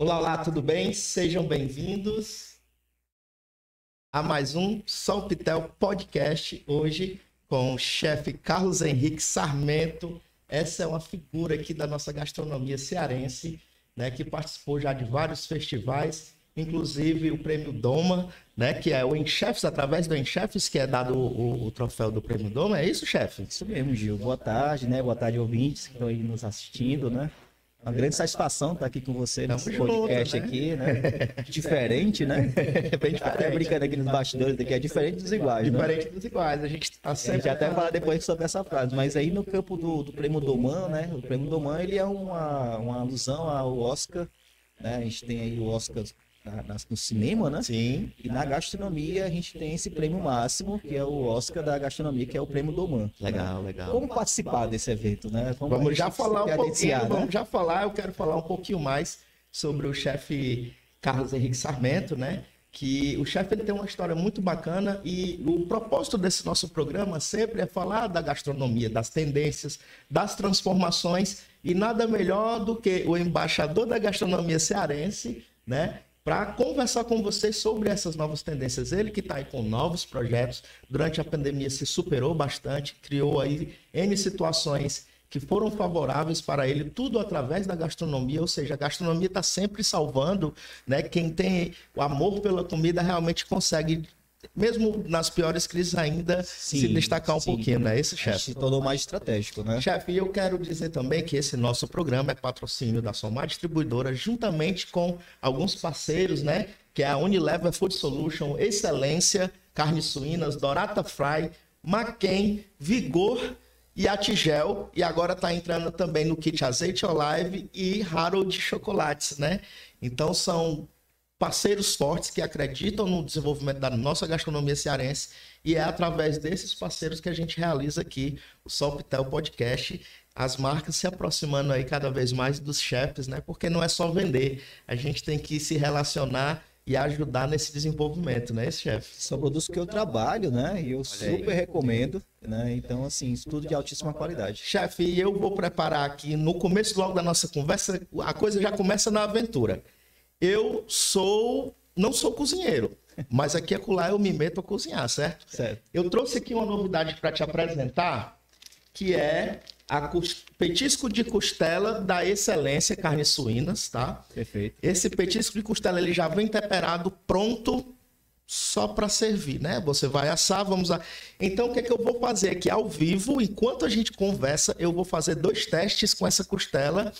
Olá, olá, tudo bem? Sejam bem-vindos a mais um Solpitel Podcast. Hoje com o chefe Carlos Henrique Sarmento. Essa é uma figura aqui da nossa gastronomia cearense, né, que participou já de vários festivais, inclusive o Prêmio Doma, né, que é o Enchefes, através do Enchefes, que é dado o, o, troféu do Prêmio Doma. É isso, chefe? Isso mesmo, Gil. Boa tarde, né? Boa tarde, ouvintes que estão aí nos assistindo, né? Uma grande satisfação estar aqui com você nesse podcast né? aqui, né? diferente, né? Bem diferente. Até brincando aqui nos bastidores daqui, é diferente dos iguais. Né? Diferente né? dos iguais. A gente tá sempre. A gente até fala depois sobre essa frase, mas aí no campo do, do Prêmio Doman, né? O Prêmio Doman ele é uma, uma alusão ao Oscar. Né? A gente tem aí o Oscar no cinema, né? Sim. E na gastronomia a gente tem esse prêmio máximo, que é o Oscar da gastronomia, que é o prêmio Doman. Legal, né? legal. Como participar desse evento, né? Vamos, vamos já falar um pouquinho, né? vamos já falar, eu quero falar um pouquinho mais sobre o chefe Carlos Henrique Sarmento, né? Que o chefe ele tem uma história muito bacana e o propósito desse nosso programa sempre é falar da gastronomia, das tendências, das transformações e nada melhor do que o embaixador da gastronomia cearense, né? Para conversar com vocês sobre essas novas tendências. Ele que está aí com novos projetos, durante a pandemia se superou bastante, criou aí N situações que foram favoráveis para ele, tudo através da gastronomia, ou seja, a gastronomia está sempre salvando, né? Quem tem o amor pela comida realmente consegue mesmo nas piores crises ainda, sim, se destacar um sim. pouquinho, né? Esse chefe. Se tornou mais estratégico, né? Chefe, eu quero dizer também que esse nosso programa é patrocínio da Somar Distribuidora, juntamente com alguns parceiros, né? Que é a Unilever Food Solution, Excelência, Carnes Suínas, Dorata Fry, Maquem, Vigor e a Tigel. E agora está entrando também no kit Azeite Olive e Harold Chocolates, né? Então são parceiros fortes que acreditam no desenvolvimento da nossa gastronomia cearense e é através desses parceiros que a gente realiza aqui o Solpitel Podcast, as marcas se aproximando aí cada vez mais dos chefes, né? Porque não é só vender, a gente tem que se relacionar e ajudar nesse desenvolvimento, né, esse chefe? São produtos que eu trabalho, né? E eu Olha super aí. recomendo, né? Então, assim, tudo de altíssima qualidade. Chefe, eu vou preparar aqui no começo logo da nossa conversa, a coisa já começa na aventura. Eu sou, não sou cozinheiro, mas aqui acolá eu me meto a cozinhar, certo? Certo. Eu trouxe aqui uma novidade para te apresentar, que é a petisco de costela da Excelência Carnes Suínas, tá? Perfeito. Esse petisco de costela ele já vem temperado, pronto só para servir, né? Você vai assar, vamos a... Então o que é que eu vou fazer aqui ao vivo, enquanto a gente conversa, eu vou fazer dois testes com essa costela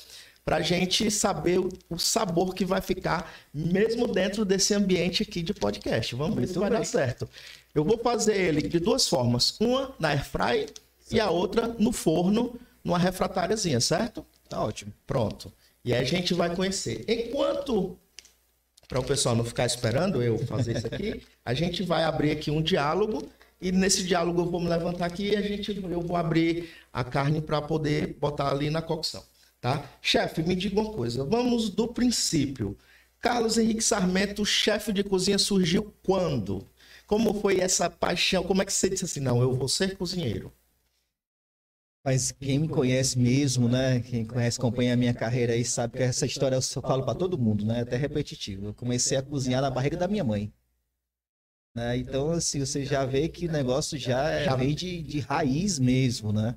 para a gente saber o sabor que vai ficar, mesmo dentro desse ambiente aqui de podcast. Vamos ver se vai dar certo. Eu vou fazer ele de duas formas: uma na airfry e a outra no forno, numa refratáriazinha, certo? Tá ótimo. Pronto. E aí a gente vai conhecer. Enquanto para o pessoal não ficar esperando eu fazer isso aqui, a gente vai abrir aqui um diálogo e nesse diálogo eu vou me levantar aqui e a gente eu vou abrir a carne para poder botar ali na cocção. Tá? Chefe, me diga uma coisa. Vamos do princípio. Carlos Henrique Sarmento, chefe de cozinha, surgiu quando? Como foi essa paixão? Como é que você disse assim, não, eu vou ser cozinheiro? Mas quem me conhece mesmo, né? Quem conhece, acompanha a minha carreira aí, sabe que essa história eu falo para todo mundo, né? Até repetitivo. Eu comecei a cozinhar na barriga da minha mãe. Né? Então, assim, você já vê que o negócio já, já... vem de, de raiz mesmo, né?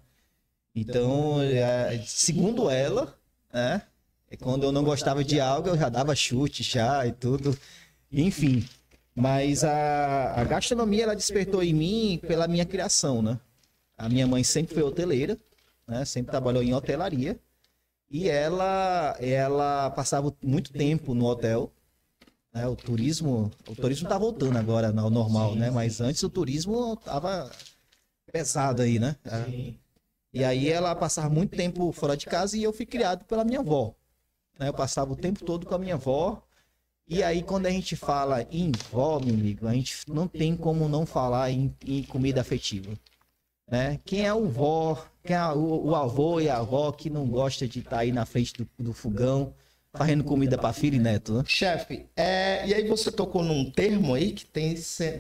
Então, é, segundo ela, né, é quando eu não gostava de algo, eu já dava chute, chá e tudo. Enfim, mas a, a gastronomia ela despertou em mim pela minha criação, né? A minha mãe sempre foi hoteleira, né? Sempre trabalhou em hotelaria. E ela, ela passava muito tempo no hotel. Né? O turismo, o turismo está voltando agora ao normal, né? Mas antes o turismo tava pesado aí, né? Sim. E aí ela passava muito tempo fora de casa e eu fui criado pela minha avó. Né? Eu passava o tempo todo com a minha avó. E aí, quando a gente fala em vó, meu amigo, a gente não tem como não falar em, em comida afetiva. Né? Quem é o vó, quem é o, o, avô e a avó que não gosta de estar tá aí na frente do, do fogão fazendo comida para filho e neto, né? Chefe, é, e aí você tocou num termo aí que tem,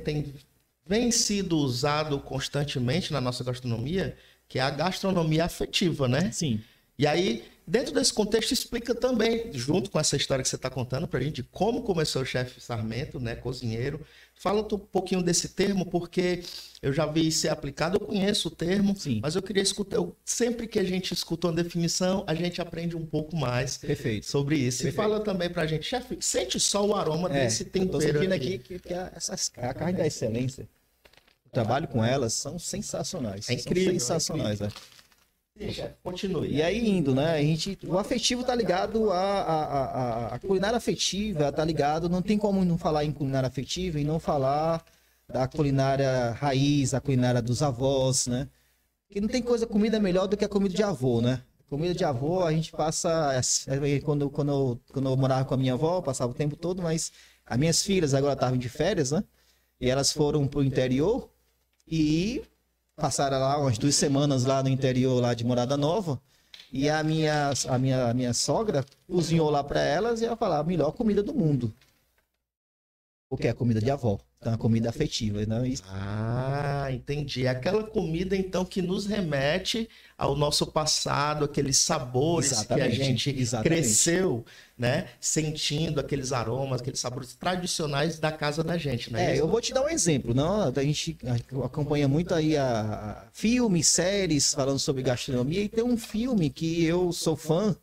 tem vem sido usado constantemente na nossa gastronomia, que é a gastronomia afetiva, né? Sim. E aí, dentro desse contexto, explica também, junto com essa história que você está contando para a gente, como começou o chefe Sarmento, né, cozinheiro. Fala um pouquinho desse termo, porque eu já vi ser aplicado, eu conheço o termo, Sim. mas eu queria escutar. Eu, sempre que a gente escuta uma definição, a gente aprende um pouco mais Perfeito. sobre isso. Perfeito. E fala também para a gente, chefe, sente só o aroma é, desse tempero. Estou sentindo aqui, aqui que, a, essas, a carne da excelência. Trabalho com elas são sensacionais. É incrível. São sensacionais, é incrível. Continue. E aí indo, né? A gente, o afetivo tá ligado a, a, a, a culinária afetiva, tá ligado. Não tem como não falar em culinária afetiva e não falar da culinária raiz, a culinária dos avós, né? Que não tem coisa comida melhor do que a comida de avô, né? Comida de avô, a gente passa. É, quando, quando, eu, quando eu morava com a minha avó, passava o tempo todo, mas as minhas filhas agora estavam de férias, né? E elas foram pro interior e passaram lá umas duas semanas lá no interior lá de Morada Nova. E a minha, a minha, a minha sogra cozinhou lá para elas e ela falou: a melhor comida do mundo. Porque é comida de avó. Então, é comida afetiva, não isso. Ah, entendi. É aquela comida, então, que nos remete ao nosso passado, aqueles sabores exatamente, que a gente exatamente. cresceu, né? Sentindo aqueles aromas, aqueles sabores tradicionais da casa da gente, né? É, eu vou te dar um exemplo, não? A gente acompanha muito aí a, a filmes, séries falando sobre gastronomia e tem um filme que eu sou fã,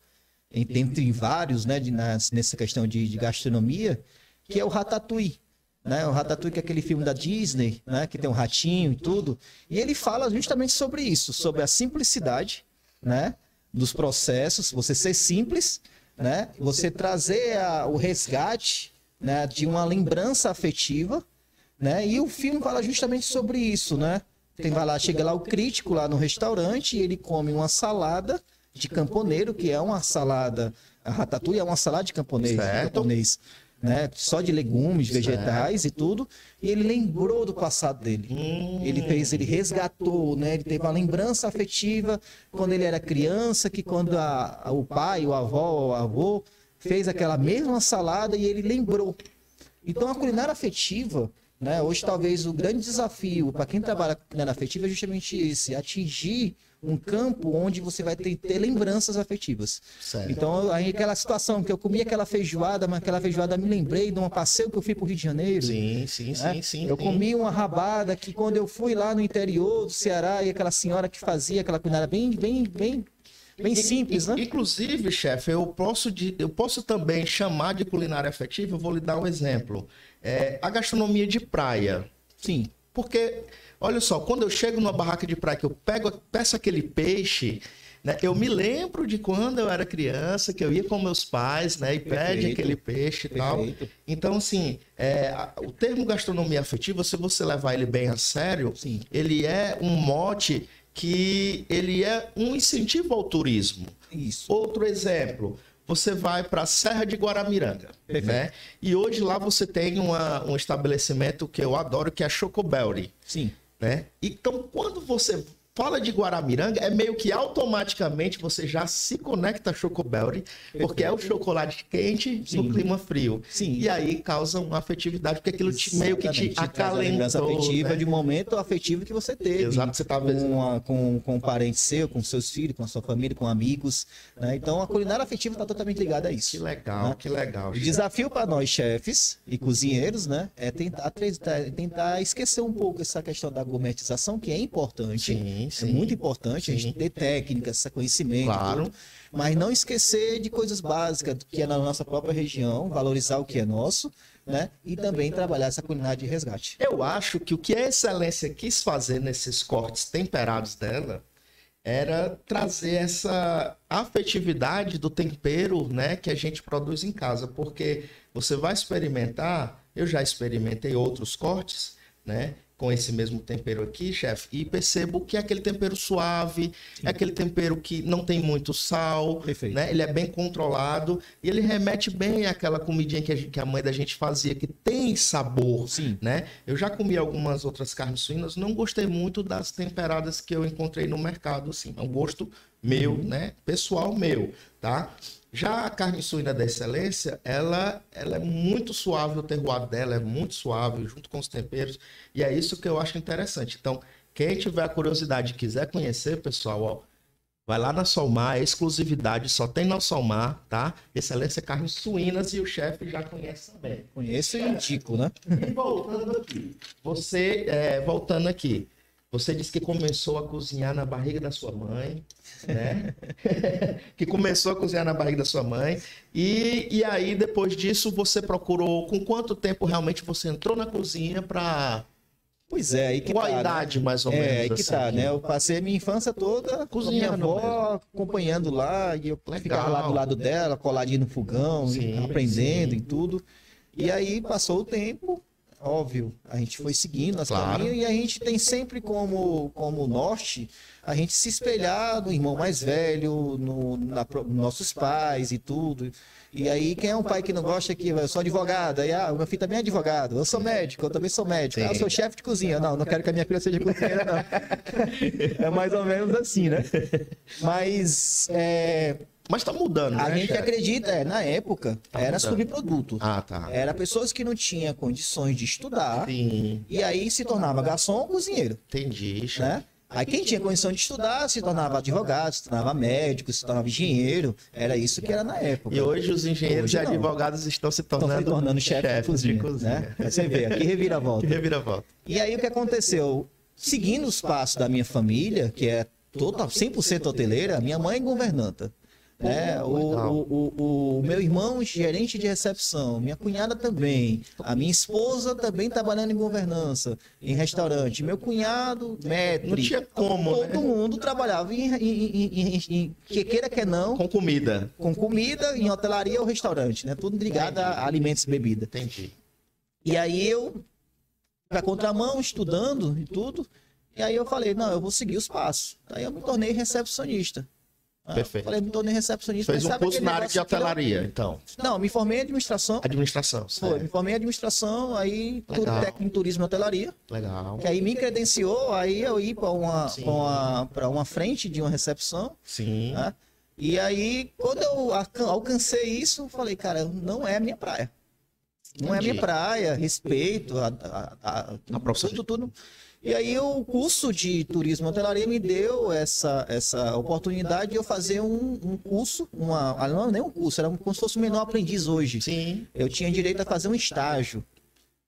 entre vários, né, de, nas, nessa questão de, de gastronomia, que é o Ratatouille né? O Ratatouille, que é aquele filme da Disney, né? Que tem um ratinho e tudo. E ele fala justamente sobre isso, sobre a simplicidade, né? Dos processos, você ser simples, né? Você trazer a, o resgate, né? De uma lembrança afetiva, né? E o filme fala justamente sobre isso, né? Tem vai lá, chega lá o crítico lá no restaurante e ele come uma salada de camponeiro, que é uma salada, a ratatouille é uma salada de camponês, de camponês né? Só de legumes, vegetais e tudo. E ele lembrou do passado dele. Hum. Ele fez, ele resgatou, né? Ele teve uma lembrança afetiva quando ele era criança, que quando a, a, o pai, o avó, o avô fez aquela mesma salada e ele lembrou. Então a culinária afetiva, né? Hoje talvez o grande desafio para quem trabalha com culinária afetiva é justamente esse, atingir um campo onde você vai ter, ter lembranças afetivas. Certo. Então, aí aquela situação que eu comi aquela feijoada, mas aquela feijoada me lembrei de um passeio que eu fui para o Rio de Janeiro. Sim, sim, né? sim, sim. Eu sim. comi uma rabada que quando eu fui lá no interior do Ceará e aquela senhora que fazia aquela culinária bem, bem, bem bem simples, né? Inclusive, chefe, eu posso, de, eu posso também chamar de culinária afetiva, eu vou lhe dar um exemplo. É, a gastronomia de praia. Sim. Porque Olha só, quando eu chego numa barraca de praia que eu pego, peço aquele peixe, né, eu me lembro de quando eu era criança, que eu ia com meus pais, né, e Perfeito. pede aquele peixe e tal. Então, assim, é, o termo gastronomia afetiva, se você levar ele bem a sério, Sim. ele é um mote que ele é um incentivo ao turismo. Isso. Outro exemplo, você vai para a Serra de Guaramiranga, Perfeito. né? E hoje lá você tem uma, um estabelecimento que eu adoro, que é a Chocobelry. Sim. Né? Então, quando você fala de Guaramiranga, é meio que automaticamente você já se conecta a Chocobelry, porque é o chocolate quente Sim. no clima frio. Sim. E aí causa uma afetividade, porque aquilo te, meio que te acalentou. afetiva né? de um momento afetivo que você teve. Exato, você estava com, a, com, com um parente seu, com seus filhos, com a sua família, com amigos. Né? Então a culinária afetiva está totalmente ligada a isso. Que legal, né? que legal. O desafio para nós, chefes e cozinheiros, né, é tentar, tentar esquecer um pouco essa questão da gourmetização, que é importante. Sim. É sim, é muito importante sim. a gente ter técnicas, conhecimento, claro. Tudo, mas não esquecer de coisas básicas que é na nossa própria região, valorizar o que é nosso, né? E também trabalhar essa culinária de resgate. Eu acho que o que a excelência quis fazer nesses cortes temperados dela era trazer essa afetividade do tempero, né, que a gente produz em casa, porque você vai experimentar, eu já experimentei outros cortes, né? Com esse mesmo tempero aqui, chefe, e percebo que é aquele tempero suave, Sim. é aquele tempero que não tem muito sal, Perfeito. né? Ele é bem controlado e ele remete bem àquela comidinha que a, que a mãe da gente fazia, que tem sabor, Sim. né? Eu já comi algumas outras carnes suínas, não gostei muito das temperadas que eu encontrei no mercado, assim, é um gosto meu, uhum. né? Pessoal meu, tá? Já a carne suína da excelência, ela, ela é muito suave, o terroir dela é muito suave, junto com os temperos, e é isso que eu acho interessante. Então, quem tiver a curiosidade e quiser conhecer, pessoal, ó, Vai lá na Solmar, exclusividade, só tem na Solmar, tá? Excelência Carnes Suínas e o chefe já conhece também. Conheço e indico, né? E voltando aqui, você, é, voltando aqui, você disse que começou a cozinhar na barriga da sua mãe, né? que começou a cozinhar na barriga da sua mãe. E, e aí, depois disso, você procurou. Com quanto tempo realmente você entrou na cozinha para Pois é, aí que Qual tá, a né? idade, mais ou menos? É, aí que assim? tá, né? Eu passei a minha infância toda Cozinhando minha avó, acompanhando lá, e eu ficava lá do lado dela, coladinho no fogão, Sim, aprendendo sim. e tudo. E aí passou o tempo, óbvio, a gente foi seguindo as Claro. caminhos e a gente tem sempre como, como norte a gente se espelhar no irmão mais velho, no, na, nossos pais e tudo. E aí, quem é um pai que não gosta que eu sou advogado, aí, ah, meu filho também é advogado, eu sou médico, eu também sou médico, Sim. ah, eu sou chefe de cozinha. Não, não quero que a minha filha seja cozinheira, não. é mais ou menos assim, né? Mas é, Mas tá mudando, a né? gente acredita, é, na época, Tá era mudando. subproduto. Ah, tá. Era pessoas que não tinham condições de estudar, Sim, e aí se tornava garçom ou cozinheiro, entendi. né? Aí quem tinha condição de estudar se tornava advogado, se tornava médico, se tornava engenheiro. Era isso que era na época. E hoje os engenheiros Hoje e advogados estão se Estão tornando, se tornando chefe de chefes cozinha, né? Aí Você vê, aqui reviravolta. Que reviravolta. E aí o que aconteceu? Seguindo os passos da minha família, que é total, 100% hoteleira, minha mãe é governanta. Né? O, o, o, o meu irmão, gerente de recepção, minha cunhada também, a minha esposa também trabalhando em governança, em restaurante, meu cunhado, maître. Não tinha como, Todo né? mundo trabalhava em, em, em, em- que queira que não, Com comida. com comida, em hotelaria ou restaurante, né? Tudo ligado a alimentos e bebida. Entendi. E aí eu, pra contramão, estudando e tudo. E aí eu falei, não, eu vou seguir os passos. Aí eu me tornei recepcionista. Ah, Perfeito. Falei, me tornei recepcionista. Fez um curso na área de que eu- hotelaria, então. Não, me formei em administração. Administração, Foi, certo. me formei em administração, aí Legal. técnico em turismo e hotelaria. Legal. Que aí me credenciou, aí eu ir para uma, Sim. pra uma, pra uma frente de uma recepção. Sim. né? E aí, quando eu alcan- alcancei isso, eu falei, cara, não é a minha praia. Não é a minha Entendi. praia, respeito, a, a, a, A tudo, tudo. E aí o curso de turismo e hotelaria me deu essa, essa oportunidade de eu fazer um, um curso, uma, ah, não nem um curso, era como se fosse um menor aprendiz hoje. Sim. Eu tinha direito a fazer um estágio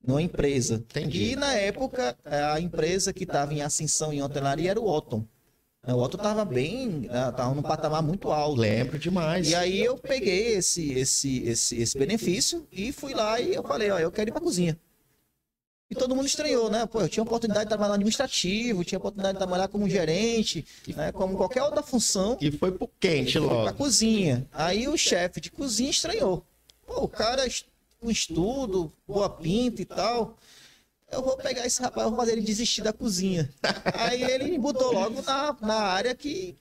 numa empresa. Entendi. E na época, a empresa que estava em ascensão em hotelaria era o Otton. O Otton estava bem, estava num patamar muito alto. Lembro demais. E aí eu peguei esse, esse, esse, esse benefício e fui lá e eu falei, ó, eu quero ir pra cozinha. E todo mundo estranhou, né? Pô, eu tinha oportunidade de trabalhar no administrativo, tinha oportunidade de trabalhar como gerente, né? como qualquer outra função, E foi pro quente pra logo. cozinha. Aí o chefe de cozinha estranhou. Pô, o cara com estudo, boa pinta e tal. Eu vou pegar esse rapaz, vou fazer ele desistir da cozinha. Aí ele me botou logo na, na área que,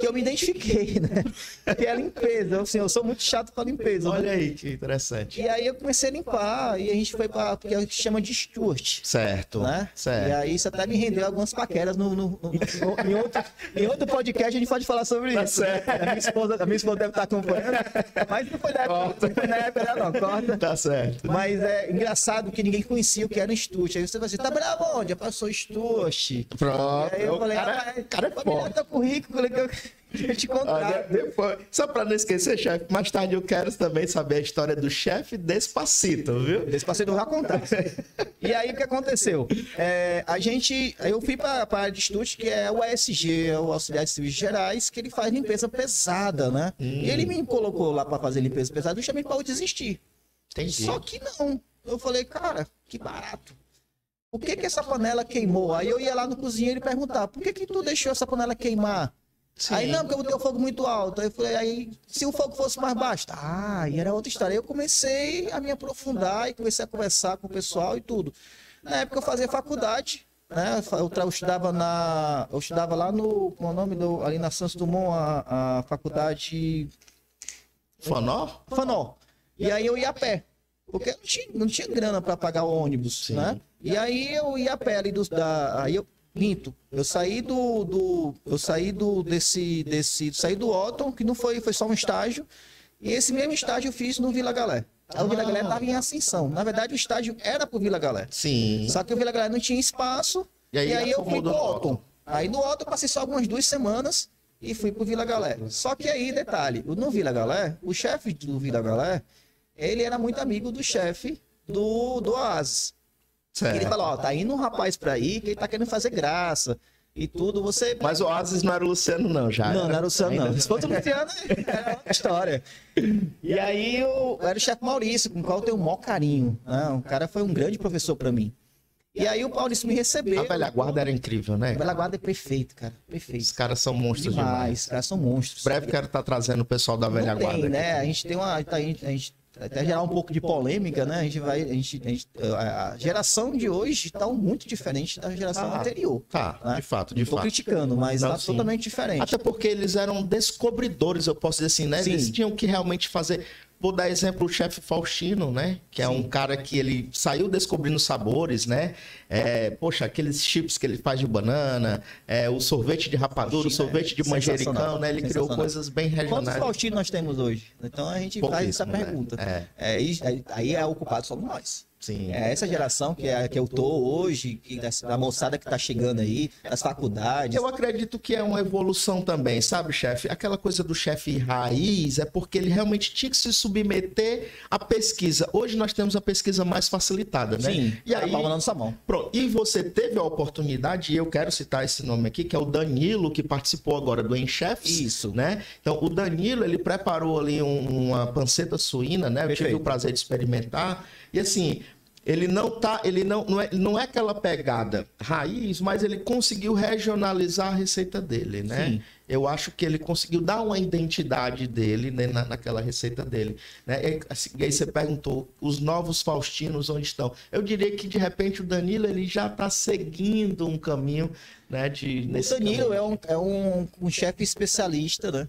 que eu me identifiquei, né? Que é a limpeza. Eu, assim, eu sou muito chato com a limpeza. né? Olha aí que interessante. E aí eu comecei a limpar, e a gente foi para o que a gente chama de Stuart. Certo. Né? E Certo. aí isso até me rendeu algumas paqueras no, no- no- no- em, outro, em outro podcast a gente pode falar sobre Tá isso. certo. A minha esposa, a minha esposa deve estar acompanhando, mas não foi na época, não foi na época dela, não, corta. Tá certo. Mas é engraçado que ninguém conhecia o que era um Stuart. Aí você vai assim, tá bravo onde? Eu falei, sou Stuart. Pronto. Aí eu o falei, cara, o cara é pode me dar forte. teu currículo que eu, eu te Olha, depois, só pra não esquecer, chefe, mais tarde eu quero também saber a história do chefe Despacito, viu? Eu já contar. E aí o que aconteceu? É, a gente, eu fui para a área de estudos que é o ASG, é o Auxiliar de Serviços Gerais, que ele faz limpeza pesada, né? Hum. E ele me colocou lá para fazer limpeza pesada justamente para eu desistir. Entendi. Só que não. Eu falei, cara, que barato. Por que que essa panela queimou? Aí eu ia lá no cozinheiro e perguntar, por que que tu deixou essa panela queimar? Sim. Aí não, porque eu botei o fogo muito alto. Aí eu falei, aí se o fogo fosse mais baixo, ah, e era outra história. Aí eu comecei a me aprofundar e comecei a conversar com o pessoal e tudo. Na época eu fazia faculdade, né? Eu, eu estudava na, eu estudava lá no, como é o nome do, ali na Santos Dumont, a, a faculdade Fanó? Fanó. E aí eu ia a pé. Porque não tinha, não tinha grana para pagar o ônibus, Sim. né? E aí eu ia a pé ali dos, da. Aí eu minto. Eu saí do. do eu saí do desse. desse saí do Otton, que não foi, foi só um estágio. E esse mesmo estágio eu fiz no Vila Galé. Aí o Vila Galé estava em ascensão. Na verdade, o estágio era pro Vila Galé. Sim. Só que o Vila Galé não tinha espaço. E E aí aí, eu fui pro Otton. Aí no Otton passei só algumas duas semanas. e fui pro Vila Galé. Só que aí, detalhe, no Vila Galé, o chefe do Vila Galé, ele era muito amigo do chefe do, do Oasis. Certo. Ele falou, ó, tá indo um rapaz pra aí que ele tá querendo fazer graça e tudo, você... Mas o Oasis não era o Luciano não, já Não, não era o Luciano não. Se fosse o Luciano, era outra história. E aí eu era o chefe Maurício, com o qual eu tenho o maior carinho. Né? O cara foi um grande professor para mim. E aí o Maurício me recebeu. A velha guarda era incrível, né? A velha guarda é perfeito, cara. Perfeito. Os caras são monstros demais. demais. Os caras são monstros. Breve quero estar tá trazendo o pessoal da velha Não guarda. Tem, né? A gente tem uma. A gente, a gente até gerar um pouco de polêmica, né? A gente vai, a, gente, a, gente, a geração de hoje está muito diferente da geração ah, anterior. Tá, né? de fato, de Não fato. criticando, mas está totalmente diferente. Até porque eles eram descobridores, eu posso dizer assim, né? Sim. Eles tinham que realmente fazer Vou dar exemplo o chefe Faustino, né? Que é Sim. um cara que ele saiu descobrindo sabores, né? É, poxa, aqueles chips que ele faz de banana, é, o sorvete de rapadura, o sorvete de manjericão, né? Ele criou coisas bem regionais. Quantos Faustino nós temos hoje? Então a gente faz essa né? pergunta. Né? É. É, aí é ocupado somos nós. Sim. É essa geração que, é, que eu tô hoje, que da, moçada que tá chegando aí, das faculdades. Eu acredito que é uma evolução também, sabe, chefe? Aquela coisa do chefe raiz é porque ele realmente tinha que se submeter à pesquisa. Hoje nós temos a pesquisa mais facilitada, né? Sim, e aí, falando sua mão. Pronto. E você teve a oportunidade, e eu quero citar esse nome aqui, que é o Danilo, que participou agora do Enchefs. Isso. Né? Então, o Danilo, ele preparou ali um, uma panceta suína, né? Eu tive o prazer de experimentar. E assim, ele não tá, ele não, não, é, não é aquela pegada raiz, mas ele conseguiu regionalizar a receita dele, né? Sim. Eu acho que ele conseguiu dar uma identidade dele né, na, naquela receita dele. Né? E, assim, e aí você perguntou, os novos Faustinos onde estão? Eu diria que de repente o Danilo ele já está seguindo um caminho, né? De, o Danilo caminho. é um, é um, um chefe especialista, né?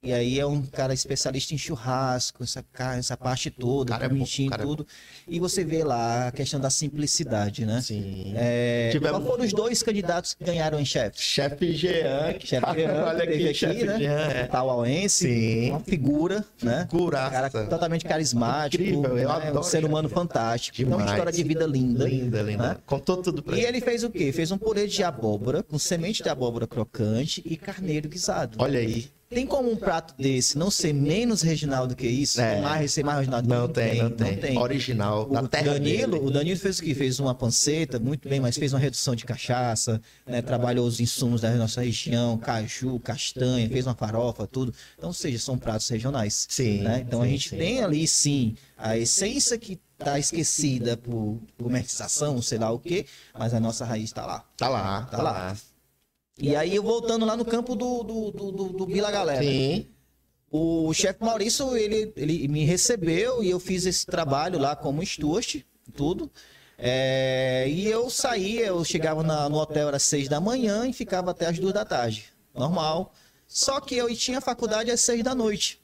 E aí é um cara especialista em churrasco, essa, essa parte toda, cara bonitinho, é tudo. É e você vê lá a questão da simplicidade, né? Sim. É, Tivemos... Qual foram os dois candidatos que ganharam em chefe? Chefe Jean. Chefe Jean, olha aqui, aqui né? Jean, é. Tauauense, Sim. uma figura, né? Figuraça. cara totalmente carismático, Incrível, eu né? adoro, um ser humano fantástico. Demais. É uma história de vida linda. Linda, linda. Né? Contou tudo pra E ele fez o quê? Fez um purê de abóbora, com semente de abóbora crocante e carneiro guisado. Olha aí. Tem como um prato desse não ser menos regional do que isso? É. Mais, ser mais regional? Não, não tem, não tem, não tem. Original, o Danilo, dele. O Danilo fez o que? Fez uma panceta, muito bem, mas fez uma redução de cachaça, né? trabalhou os insumos da nossa região, caju, castanha, fez uma farofa, tudo. Então, ou seja, são pratos regionais. Sim. Né? Então, sim, a gente sim. tem ali, sim, a essência que está esquecida por comercialização, sei lá o quê, mas a nossa raiz está lá. Está lá, está tá lá. lá. E aí, eu voltando lá no campo do, do, do, do, do Vila Galera. Sim. O chefe Maurício, ele, ele me recebeu e eu fiz esse trabalho lá como Stuart, tudo. É, e eu saía, eu chegava na, no hotel às seis da manhã e ficava até as duas da tarde. Normal. Só que eu tinha faculdade às seis da noite.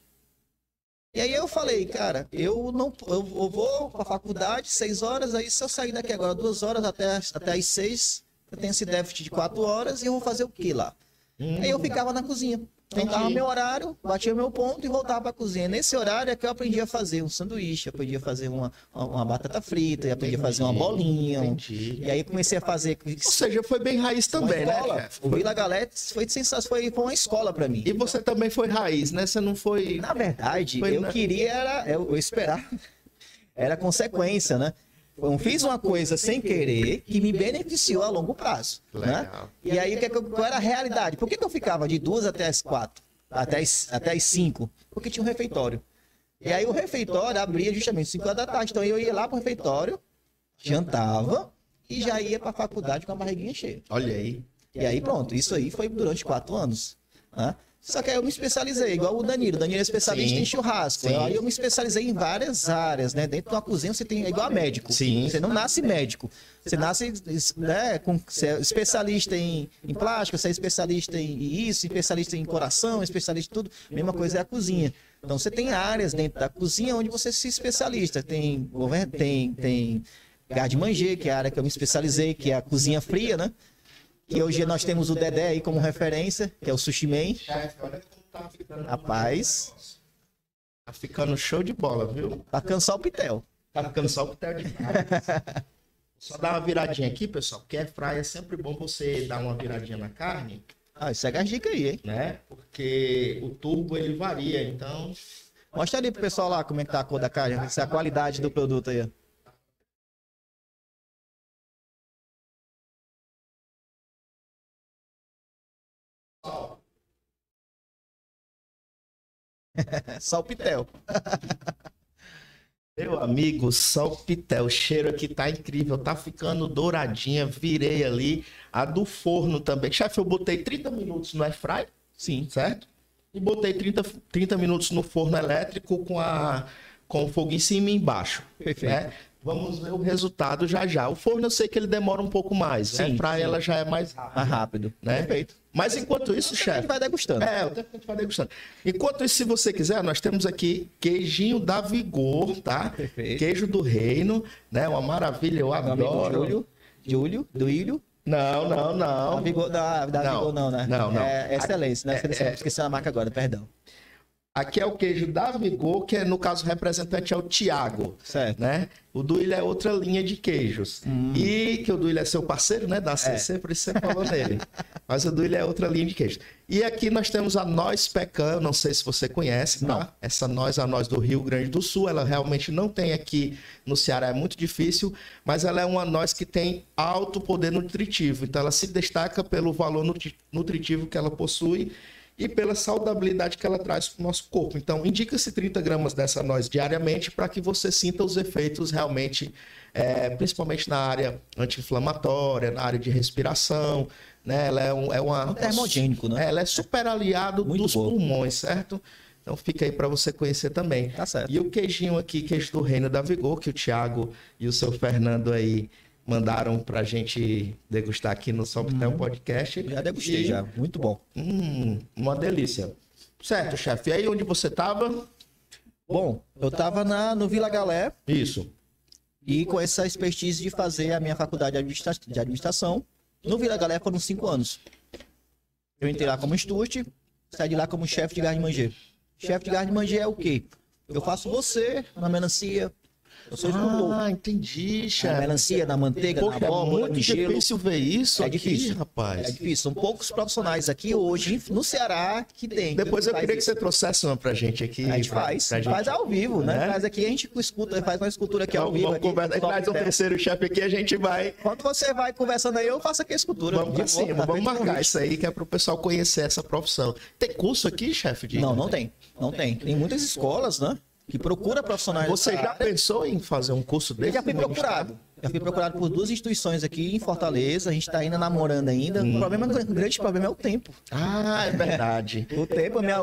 E aí eu falei, cara, eu não eu, vou para a faculdade seis horas, aí se eu sair daqui agora duas horas até, até às seis, eu tenho esse déficit de quatro horas e eu vou fazer o que lá? Hum. Aí eu ficava na cozinha. Tentava meu horário, batia meu ponto e voltava para a cozinha. Nesse horário é que eu aprendi a fazer um sanduíche, aprendi a fazer uma, uma batata frita, aprendi a fazer uma bolinha. Entendi. E aí comecei a fazer. Ou seja, foi bem raiz também, né? O Vila Galete foi sensacional, foi, uma escola para mim. E você também foi raiz, né? Você não foi. Na verdade, foi eu na... queria era eu, eu esperar. Era consequência, né? Eu fiz uma coisa sem querer que me beneficiou a longo prazo. Né? E aí, o que, é qual era a realidade? Por que, que eu ficava de duas até as quatro? Até as, até as cinco? Porque tinha um refeitório. E aí o refeitório abria justamente 5 horas da tarde. Então eu ia lá pro refeitório, jantava e já ia para a faculdade com a barriguinha cheia. Olha aí. E aí pronto, isso aí foi durante quatro anos. Né? Só que aí eu me especializei, igual o Danilo. O Danilo é especialista Sim. em churrasco. Sim. Aí eu me especializei em várias áreas, né? Dentro da cozinha você tem é igual a médico. Sim. Você não nasce médico. Você nasce né, com, você é especialista em, em plástico, você é especialista em isso, especialista em coração, especialista em tudo. Mesma coisa é a cozinha. Então você tem áreas dentro da cozinha onde você se especialista. Tem, tem, tem garde manger, que é a área que eu me especializei, que é a cozinha fria, né? Que hoje nós temos o Dedé aí como referência, que é o Sushi Man. Rapaz. Tá ficando show de bola, viu? Tá cansar o pitel. Tá cansar o pitel de Só dar uma viradinha aqui, pessoal, porque é fraia é sempre bom você dar uma viradinha na carne Ah, segue as dicas aí, hein? Né? Porque o turbo ele varia, então. Mostra ali pro pessoal lá como é que tá a cor da caixa, essa é a qualidade do produto aí. Só o pitel. Meu amigo, só o cheiro aqui tá incrível, tá ficando douradinha. Virei ali. A do forno também. Chefe, eu botei 30 minutos no air fry. Sim. Certo? E botei 30, 30 minutos no forno elétrico com, a, com o fogo em cima e embaixo. Perfeito. Né? Vamos ver o resultado já já. O forno eu sei que ele demora um pouco mais, sim, né? Para ela já é mais rápido. Mais rápido. Né? Perfeito. Mas enquanto isso, chefe. A gente vai degustando. É, o tempo a gente vai degustando. Enquanto isso, se você quiser, nós temos aqui queijinho da Vigor, tá? Perfeito. Queijo do reino, né? Uma maravilha, eu adoro. Júlio, Júlio, do Ilho. Não, não, não. Da Vigor, da, da não, Vigor não, né? Não, não. É, é excelência, né? É, é, Esqueci a marca agora, perdão. Aqui é o queijo da Vigor, que é, no caso o representante é o Tiago. Certo. Né? O Duílio é outra linha de queijos. Hum. E que o Duílio é seu parceiro, né? Da CC, é. por isso você falou nele. Mas o Duílio é outra linha de queijos. E aqui nós temos a noz pecan, não sei se você conhece, tá? Não. Essa noz, a noz do Rio Grande do Sul, ela realmente não tem aqui no Ceará, é muito difícil, mas ela é uma noz que tem alto poder nutritivo. Então ela se destaca pelo valor nutritivo que ela possui e pela saudabilidade que ela traz para o nosso corpo. Então, indica-se 30 gramas dessa noz diariamente para que você sinta os efeitos realmente, é, principalmente na área anti-inflamatória, na área de respiração. Né? Ela é, um, é uma. É um termogênico, né? Ela é super aliado Muito dos bom. pulmões, certo? Então fica aí para você conhecer também. Tá certo. E o queijinho aqui, queijo do Reino da Vigor, que o Thiago e o seu Fernando aí mandaram pra gente degustar aqui no Solpitel hum, Podcast. Já degustei, e... já. Muito bom. Hum, uma delícia. Certo, chefe. E aí onde você tava? Bom, eu tava na, no Vila Galé. Isso. E com essa expertise de fazer a minha faculdade de, administra de administração. No Vila Galé foram cinco anos. Eu entrei lá como estute, saí de lá como chefe de garde-manger. Chefe de garde-manger é o quê? Eu faço você na melancia, eu. Ah, entendi, chefe. Na melancia, na manteiga, Poxa, na abóbora, é muito gelo. difícil ver isso é aqui, difícil. rapaz. É difícil. São poucos profissionais aqui hoje, no Ceará, que tem. Depois eu queria isso. que você trouxesse uma pra gente aqui. A gente pra, faz. Pra gente... Faz ao vivo, né? né? Faz aqui, a gente escuta, faz uma escultura aqui ao vivo. Vamos conversar. Traz um terceiro chefe aqui, a gente vai... Quando você vai conversando aí, eu faço aqui a escultura. Vamos pra cima, vamos marcar isso aí, que é pro pessoal conhecer essa profissão. Tem curso aqui, chefe? Não, não tem. Não tem. Tem muitas escolas, né? Que procura profissionais. Você já pensou em fazer um curso desse? Eu já fui procurado. Já fui procurado por duas instituições aqui em Fortaleza. A gente está ainda namorando ainda. Hum. O problema, o grande problema é o tempo. Ah, é verdade. o tempo, minha,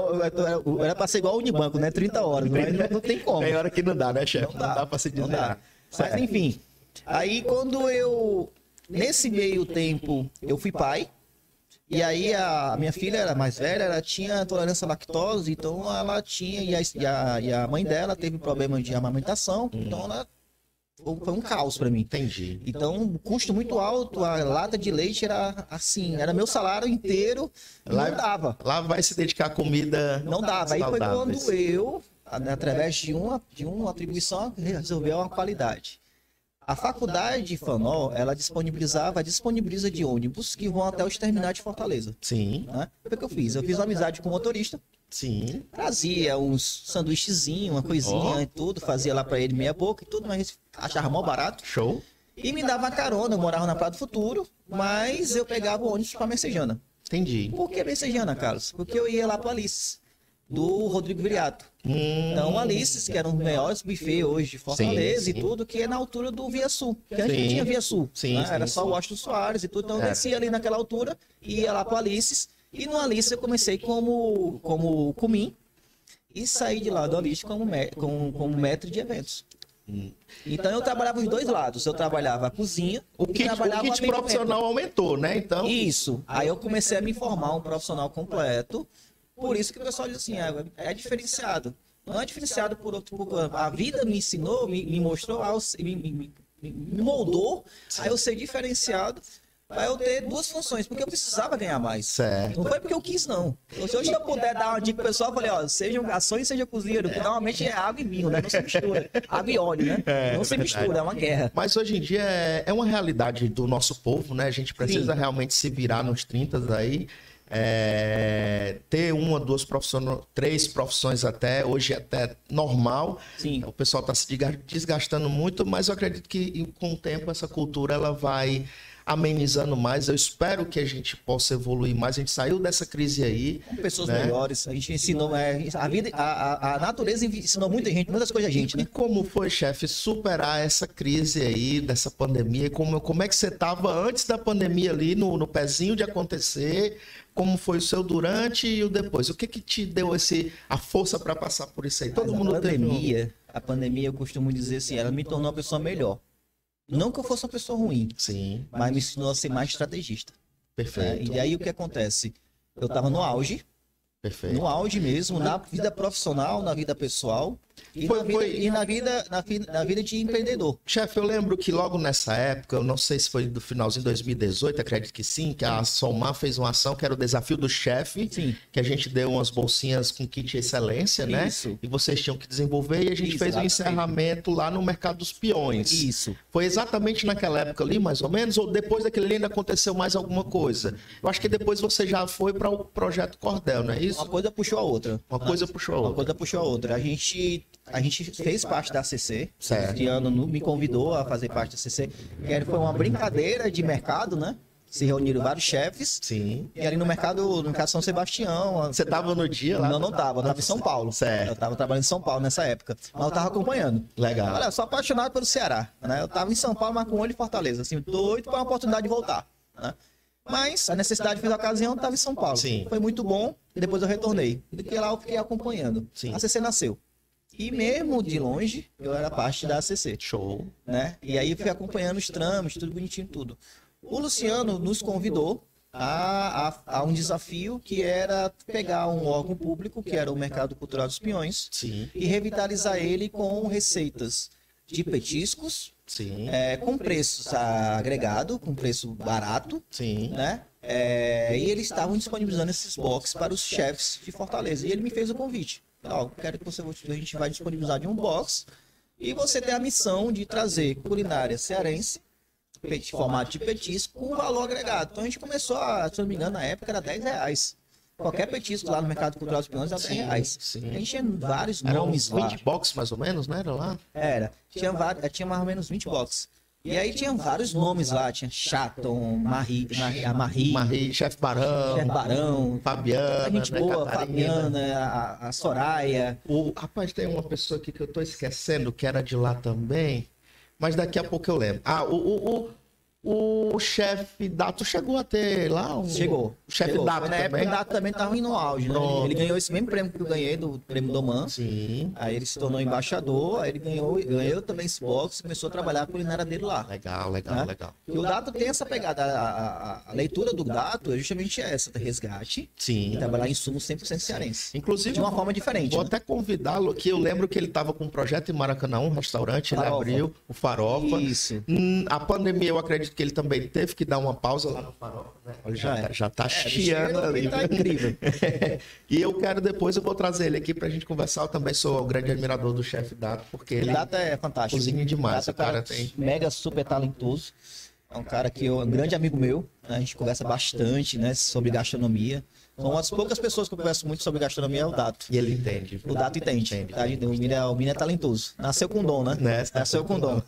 era para ser igual ao Unibanco, né? 30 horas. Mas não, não tem como. Tem hora que não dá, né, chefe? Não, não, dá, para se dizer. Mas enfim. Aí quando eu. Nesse meio tempo, eu fui pai. E aí a minha filha era mais velha, ela tinha tolerância à lactose, então ela tinha, e a, e a, e a mãe dela teve problema de amamentação, hum. então ela foi um caos para mim. Entendi. Então, custo muito alto, a lata de leite era assim, era meu salário inteiro, lá, não dava. Lá vai se dedicar a comida. Não dava. Aí foi quando eu, através de uma, de uma atribuição, resolveu uma qualidade. A faculdade FANOL, ela disponibilizava, disponibiliza de ônibus que vão até os terminais de Fortaleza. Sim. Né? O que eu fiz? Eu fiz uma amizade com o motorista. Sim. Trazia uns sanduíchezinhos, uma coisinha oh. e tudo, fazia lá para ele meia boca e tudo, mas achava mal barato. Show. E me dava carona, eu morava na Praia do Futuro, mas eu pegava o ônibus para Messejana. Entendi. Por que Messejana, Carlos? Porque eu ia lá para Alice do Rodrigo Viriato. Hum. Então, Alices, que era um dos melhores buffets hoje de Fortaleza sim, sim. e tudo, que é na altura do Via Sul. Que antes não tinha Via Sul. Sim, né? Era só o Washington Soares e tudo. Então, eu é. descia ali naquela altura, ia lá para Alices. E no Alice eu comecei como, como comim e saí de lá do Alice como, como, como mestre de eventos. Hum. Então eu trabalhava os dois lados. Eu trabalhava a cozinha. O kit, o kit profissional aumentou, né? Então. Isso. Aí eu comecei a me formar um profissional completo. Por isso que o pessoal diz assim, é, é diferenciado. Não é diferenciado por outro. Por, a vida me ensinou, me, me mostrou, me, me, me moldou a eu ser diferenciado para eu ter duas funções, porque eu precisava ganhar mais. Certo. Não foi porque eu quis, não. Se hoje eu puder dar uma dica pro pessoal, eu falei, ó, seja um garçom e seja cozinheiro, porque normalmente é água e vinho, né? Não se mistura. Água e óleo, né? É, não se mistura, é uma guerra. Mas hoje em dia é, é uma realidade do nosso povo, né? A gente precisa Sim. realmente se virar nos 30 aí é, ter uma, duas profissões, três profissões até, hoje até normal. Sim. O pessoal está se desgastando muito, mas eu acredito que com o tempo essa cultura ela vai amenizando mais. Eu espero que a gente possa evoluir mais. A gente saiu dessa crise aí. Com pessoas né? melhores. A gente ensinou. É, a, vida, a, a, natureza ensinou muita gente, muitas coisas a gente, né? E como foi, chefe, superar essa crise aí, dessa pandemia? Como, como é que você estava antes da pandemia ali, no, no pezinho de acontecer? Como foi o seu durante e o depois? O que que te deu esse, a força para passar por isso aí? Todo Mas mundo a pandemia, teve... a pandemia, eu costumo dizer assim, ela me tornou uma pessoa melhor. Não que eu fosse uma pessoa ruim, Sim. mas me ensinou a ser mais estrategista. Perfeito. É, e aí o que acontece? Eu estava no auge, Perfeito. no auge mesmo, na vida profissional, na vida pessoal. E, foi, na, vida, foi... e na vida, na, na, vida de empreendedor. Chefe, eu lembro que logo nessa época, eu não sei se foi do finalzinho de 2018, acredito que sim, que a Somar fez uma ação que era o desafio do chefe, que a gente deu umas bolsinhas com kit excelência, né? Isso. E vocês tinham que desenvolver e a gente Isso, fez o um encerramento lá no Mercado dos Peões. Isso. Foi exatamente naquela época ali, mais ou menos, ou depois daquele ali ainda aconteceu mais alguma coisa? Eu acho que depois você já foi para o projeto Cordel, não é isso? Uma coisa puxou a outra. Uma coisa puxou a outra. Uma coisa puxou a outra. A gente a gente fez parte da ACC. Certo. Este ano me convidou a fazer parte da ACC. Que foi uma brincadeira de mercado, né? Se reuniram vários chefes. Sim. E ali no mercado, no mercado São Sebastião. Você estava no dia lá? Não, não estava. Eu estava em São Paulo. Certo. Eu estava trabalhando em São Paulo nessa época. Mas eu estava acompanhando. Legal. Olha, eu sou apaixonado pelo Ceará. Né? Eu estava em São Paulo, mas com olho em Fortaleza. Assim, doido para uma oportunidade de voltar. Né? Mas a necessidade fez a ocasião, estava em São Paulo. Sim. Foi muito bom. E depois eu retornei. E lá eu fiquei acompanhando. Sim. A CC nasceu. E mesmo de longe, eu era parte da ACC. Show. Né? E aí eu fui acompanhando os trâmites, tudo bonitinho, tudo. O Luciano nos convidou a, a, a, um desafio que era pegar um órgão público, que era o Mercado Cultural dos Peões, Sim. e revitalizar ele com receitas de petiscos, Sim. É, com preço agregado, com preço barato, Sim. né? É, e eles estavam disponibilizando esses boxes para os chefes de Fortaleza. E ele me fez o convite. Ó, quero que você a gente vai disponibilizar de um box e você tem a missão de trazer culinária cearense, formato de petisco, com valor agregado. Então a gente começou a, se não me engano, na época era 10 reais. Qualquer petisco lá no Mercado Cultural dos Peões era 10 reais. Sim. A gente tinha vários Era nomes 20 lá. 20 box mais ou menos, né? Era lá? Era. Tinha, vários, tinha mais ou menos 20 boxes. E aí tinha vários nomes lá, tinha Chaton, Marie, Marie, a Marie, Marie Chefe Barão, Chefe Barão, Fabiana, a gente né, boa, Catarina. Fabiana, a, a Soraya. O, rapaz, tem uma pessoa aqui que eu tô esquecendo, que era de lá também, mas daqui a pouco eu lembro. Ah, o, o, o, o chefe Dato chegou a ter lá um. Chegou. O chefe Chegou. Dato na época também. o Dato também estava indo no auge, né? Pronto. Ele ganhou esse mesmo prêmio que eu ganhei, do prêmio Doman. Sim. Aí ele se tornou embaixador, aí ele ganhou, ganhou também esse box e começou a trabalhar a culinária dele lá. Legal, legal, Né? legal. E o Dato tem essa pegada, a, a- a leitura do Dato é justamente essa, resgate Sim. e trabalhar em insumos 100% cearense. Inclusive, De uma forma diferente. Vou né? até convidá-lo, que eu lembro que ele estava com um projeto em Maracanã, um restaurante, ele Farofa. abriu o Farofa. Isso. Hum, A pandemia, eu acredito que ele também teve que dar uma pausa lá no Farofa, né? Já, É. tá, já tá É, chiando ali. tá incrível. e eu quero depois, eu vou trazer ele aqui pra gente conversar. Eu também sou um grande admirador do chefe Dato, porque O ele Dato é fantástico. cozinha demais. Dato é O cara um tem. mega super talentoso. É um cara que é um grande amigo meu. né? A gente conversa bastante, né, sobre gastronomia. Uma das poucas pessoas que eu converso muito sobre gastronomia é o Dato. E ele entende. O Dato entende. Tá? O Mino é, o é talentoso. Nasceu com dom, né? Né? Nasceu com dom.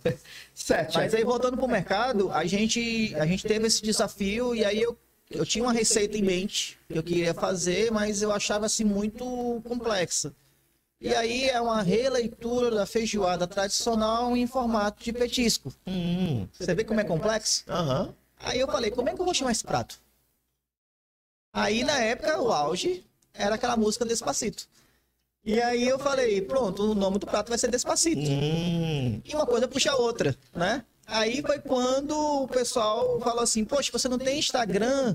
Certo, Mas chefe. aí voltando pro mercado, a gente, a gente teve esse desafio e aí eu, eu tinha uma receita em mente que eu queria fazer, mas eu achava assim muito complexa. E aí é uma releitura da feijoada tradicional em formato de petisco. Hum, Você vê como é complexo? Aham. Aí eu falei, como é que eu vou chamar esse prato? Aí na época o auge era aquela música Despacito. E aí eu falei, pronto, o nome do prato vai ser Despacito. Hum, E uma coisa puxa a outra, né? Aí foi quando o pessoal falou assim, poxa, você não tem Instagram?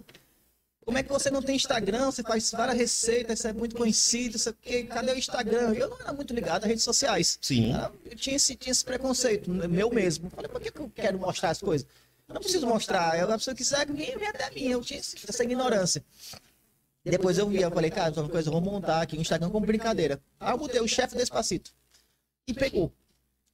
Como é que você não tem Instagram? Você faz várias receitas, você é muito conhecido, você... cadê o Instagram? Eu não era muito ligado às redes sociais. sim. Eu tinha esse, tinha esse preconceito, meu mesmo. Falei, por que eu quero mostrar as coisas? Eu não preciso mostrar. Eu, a pessoa que segue, vem vem até mim. Eu tinha essa ignorância. Depois eu vi, eu falei, cara, uma coisa, eu vou montar aqui um Instagram como brincadeira. Aí eu botei o chefe Despacito. E pegou.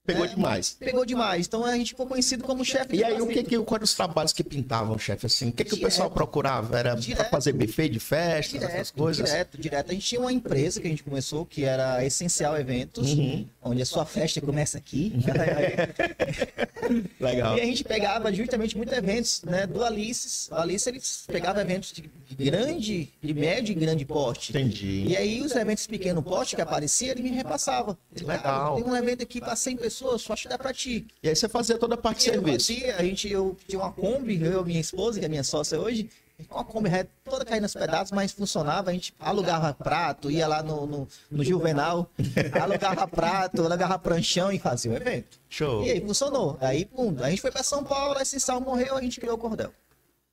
Pegou é, demais. Pegou demais. Então a gente ficou conhecido como chefe. E aí, o que que, quais os trabalhos que pintavam, chefe, assim? O que que o pessoal procurava? Era direto, pra fazer buffet de festas, direto, essas coisas? Direto, direto. A gente tinha uma empresa que a gente começou, que era Essencial Eventos, uhum. onde a sua festa começa aqui. Legal. E a gente pegava justamente muitos eventos, né, do Alice. O Alice, eles pegavam eventos de grande, de médio e grande porte. Entendi. E aí, os eventos pequeno porte que aparecia, ele me repassava. Legal. tem um evento aqui para 100 pessoas pessoas, só acho que dá pra ti. E aí você fazia toda a parte de serviço. Fazia, a gente, eu tinha uma Kombi, eu e minha esposa, que é minha sócia hoje, uma Kombi toda caindo nos pedaços, mas funcionava. A gente alugava prato, ia lá no, no, no Juvenal, alugava prato, alugava pranchão e fazia o evento. Show. E aí funcionou. Aí, pum, a gente foi para São Paulo, esse sal morreu, a gente criou o Cordel.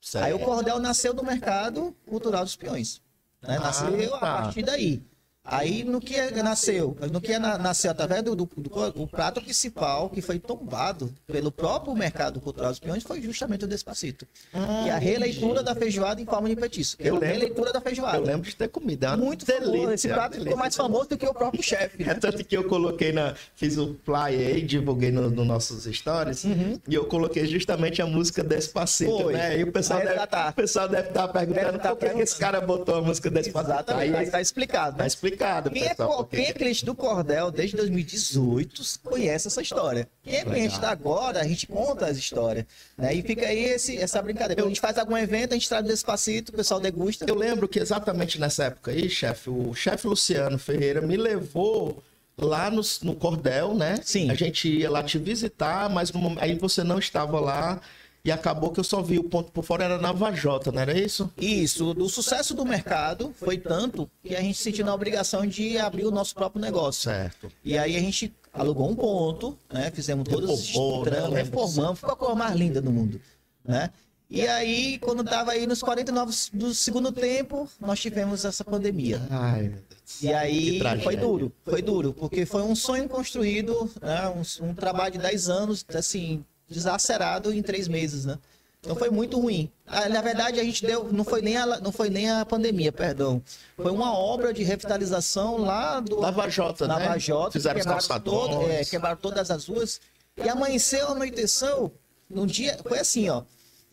Certo. Aí o Cordel nasceu do mercado cultural dos peões. Né? Nasceu ah, tá. a partir daí. Aí no que nasceu, no que nasceu através do, do, do, prato principal que foi tombado pelo próprio mercado cultural dos peões foi justamente o Despacito. Ah, e a releitura da feijoada em forma de petisco. Eu lembro, releitura da feijoada. Eu lembro de ter comido. É Muito delícia. Esse prato delícia. ficou mais famoso do que o próprio chefe. Né? É tanto que eu coloquei na, fiz o fly aí, divulguei nos no nossos stories uhum. e eu coloquei justamente a música Despacito, foi. né? E o pessoal deve, tá. o pessoal deve estar tá perguntando deve tá por que esse cara botou a música Despacito. Exatamente. Aí, tá explicado. Tá explicado explicado. Quem, é, porque... quem é cliente do Cordel desde 2018 conhece essa história. Quem é cliente da agora, a gente conta as histórias. Né? E fica aí esse, essa brincadeira. Quando a gente faz algum evento, a gente traz desse Despacito, o pessoal degusta. Eu lembro que exatamente nessa época aí, chefe, o chefe Luciano Ferreira me levou lá no, no Cordel, né? Sim. A gente ia lá te visitar, mas aí você não estava lá. E acabou que eu só vi o ponto por fora era na Vajota, não era isso? Isso. O sucesso do mercado foi tanto que a gente sentiu na obrigação de abrir o nosso próprio negócio. Certo. E aí a gente alugou um ponto, né? Fizemos todas as né? reformamos, ficou a cor mais linda do mundo, né? E aí, quando estava aí nos 49 do segundo tempo, nós tivemos essa pandemia. Ai, e aí foi duro, foi duro, porque foi um sonho construído, né? um, um trabalho de 10 anos, assim, desacerado em três meses, né? Então foi muito ruim. Ah, na verdade, a gente deu. Não foi nem a, não foi nem a pandemia, perdão. Foi uma obra de revitalização lá do. Lava Jota, Lava né? Jota. Fizeram quebraram, todo, é, quebraram todas as ruas. E amanheceu, anoiteceu. Num dia. Foi assim, ó.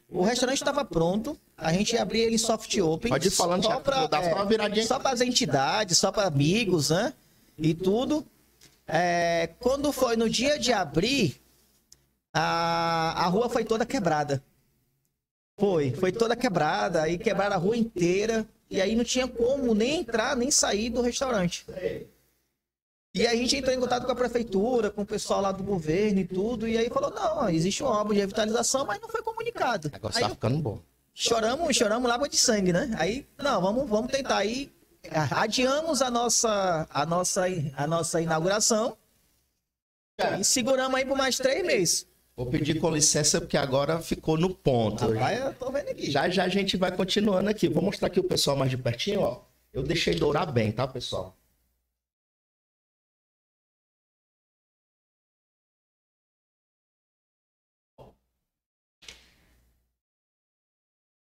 O restaurante estava pronto, a gente ia abrir ele soft open. Pode ir falando, só para é, uma viradinha. Só para as entidades, só para amigos, né? E tudo. É, quando foi no dia de abrir, a, a rua foi toda quebrada. Foi, foi toda quebrada, aí quebraram a rua inteira, e aí não tinha como nem entrar, nem sair do restaurante. E a gente entrou em contato com a prefeitura, com o pessoal lá do governo e tudo, e aí falou, não, existe uma obra de revitalização, mas não foi comunicado. Agora aí, tá ficando bom. Choramos, choramos lágua de sangue, né? Aí, não, vamos, vamos tentar aí. Adiamos a nossa, a nossa, a nossa inauguração e seguramos aí por mais três meses. Vou pedir com licença porque agora ficou no ponto. Rapaz, eu tô vendo aqui. Já já a gente vai continuando aqui. Vou mostrar aqui o pessoal mais de pertinho, ó. Eu deixei dourar bem, tá, pessoal?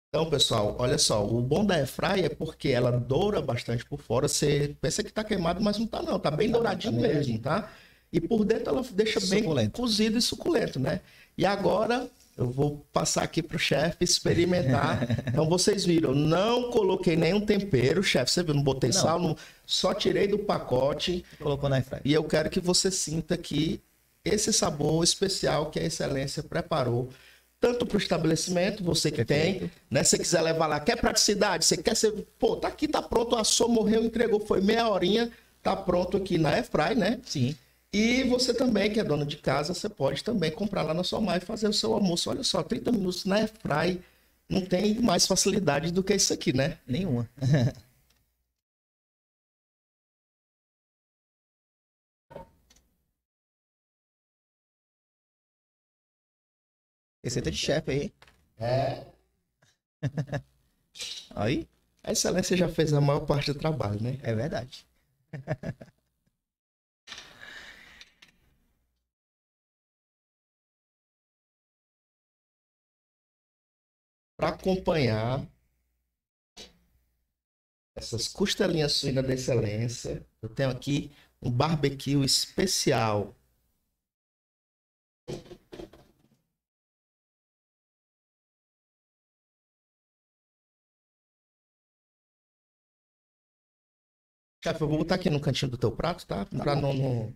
Então, pessoal, olha só, o bom da airfryer é porque ela doura bastante por fora. Você pensa que tá queimado, mas não tá não, tá bem douradinho tá mesmo, tá? E por dentro ela deixa suculento. bem cozido e suculento, né? E agora eu vou passar aqui para o chefe experimentar. então vocês viram, não coloquei nenhum tempero, chefe. Você viu, não botei não. sal, não, só tirei do pacote. Colocou na airfryer. E eu quero que você sinta que esse sabor especial que a Excelência preparou tanto para o estabelecimento, você que tem, né? Se quiser levar lá, quer praticidade, você quer ser, pô, tá aqui, tá pronto, assou, morreu, entregou, foi meia horinha, tá pronto aqui na Airfry, né? Sim. E você também, que é dona de casa, você pode também comprar lá na sua mãe e fazer o seu almoço. Olha só, 30 minutos na airfry não tem mais facilidade do que isso aqui, né? Nenhuma. Receita de chefe aí. É. aí? A excelência já fez a maior parte do trabalho, né? É verdade. para acompanhar essas costelinhas suínas da excelência, eu tenho aqui um barbecue especial. Chefe, eu vou botar aqui no cantinho do teu prato, tá? Tá Pra não, não-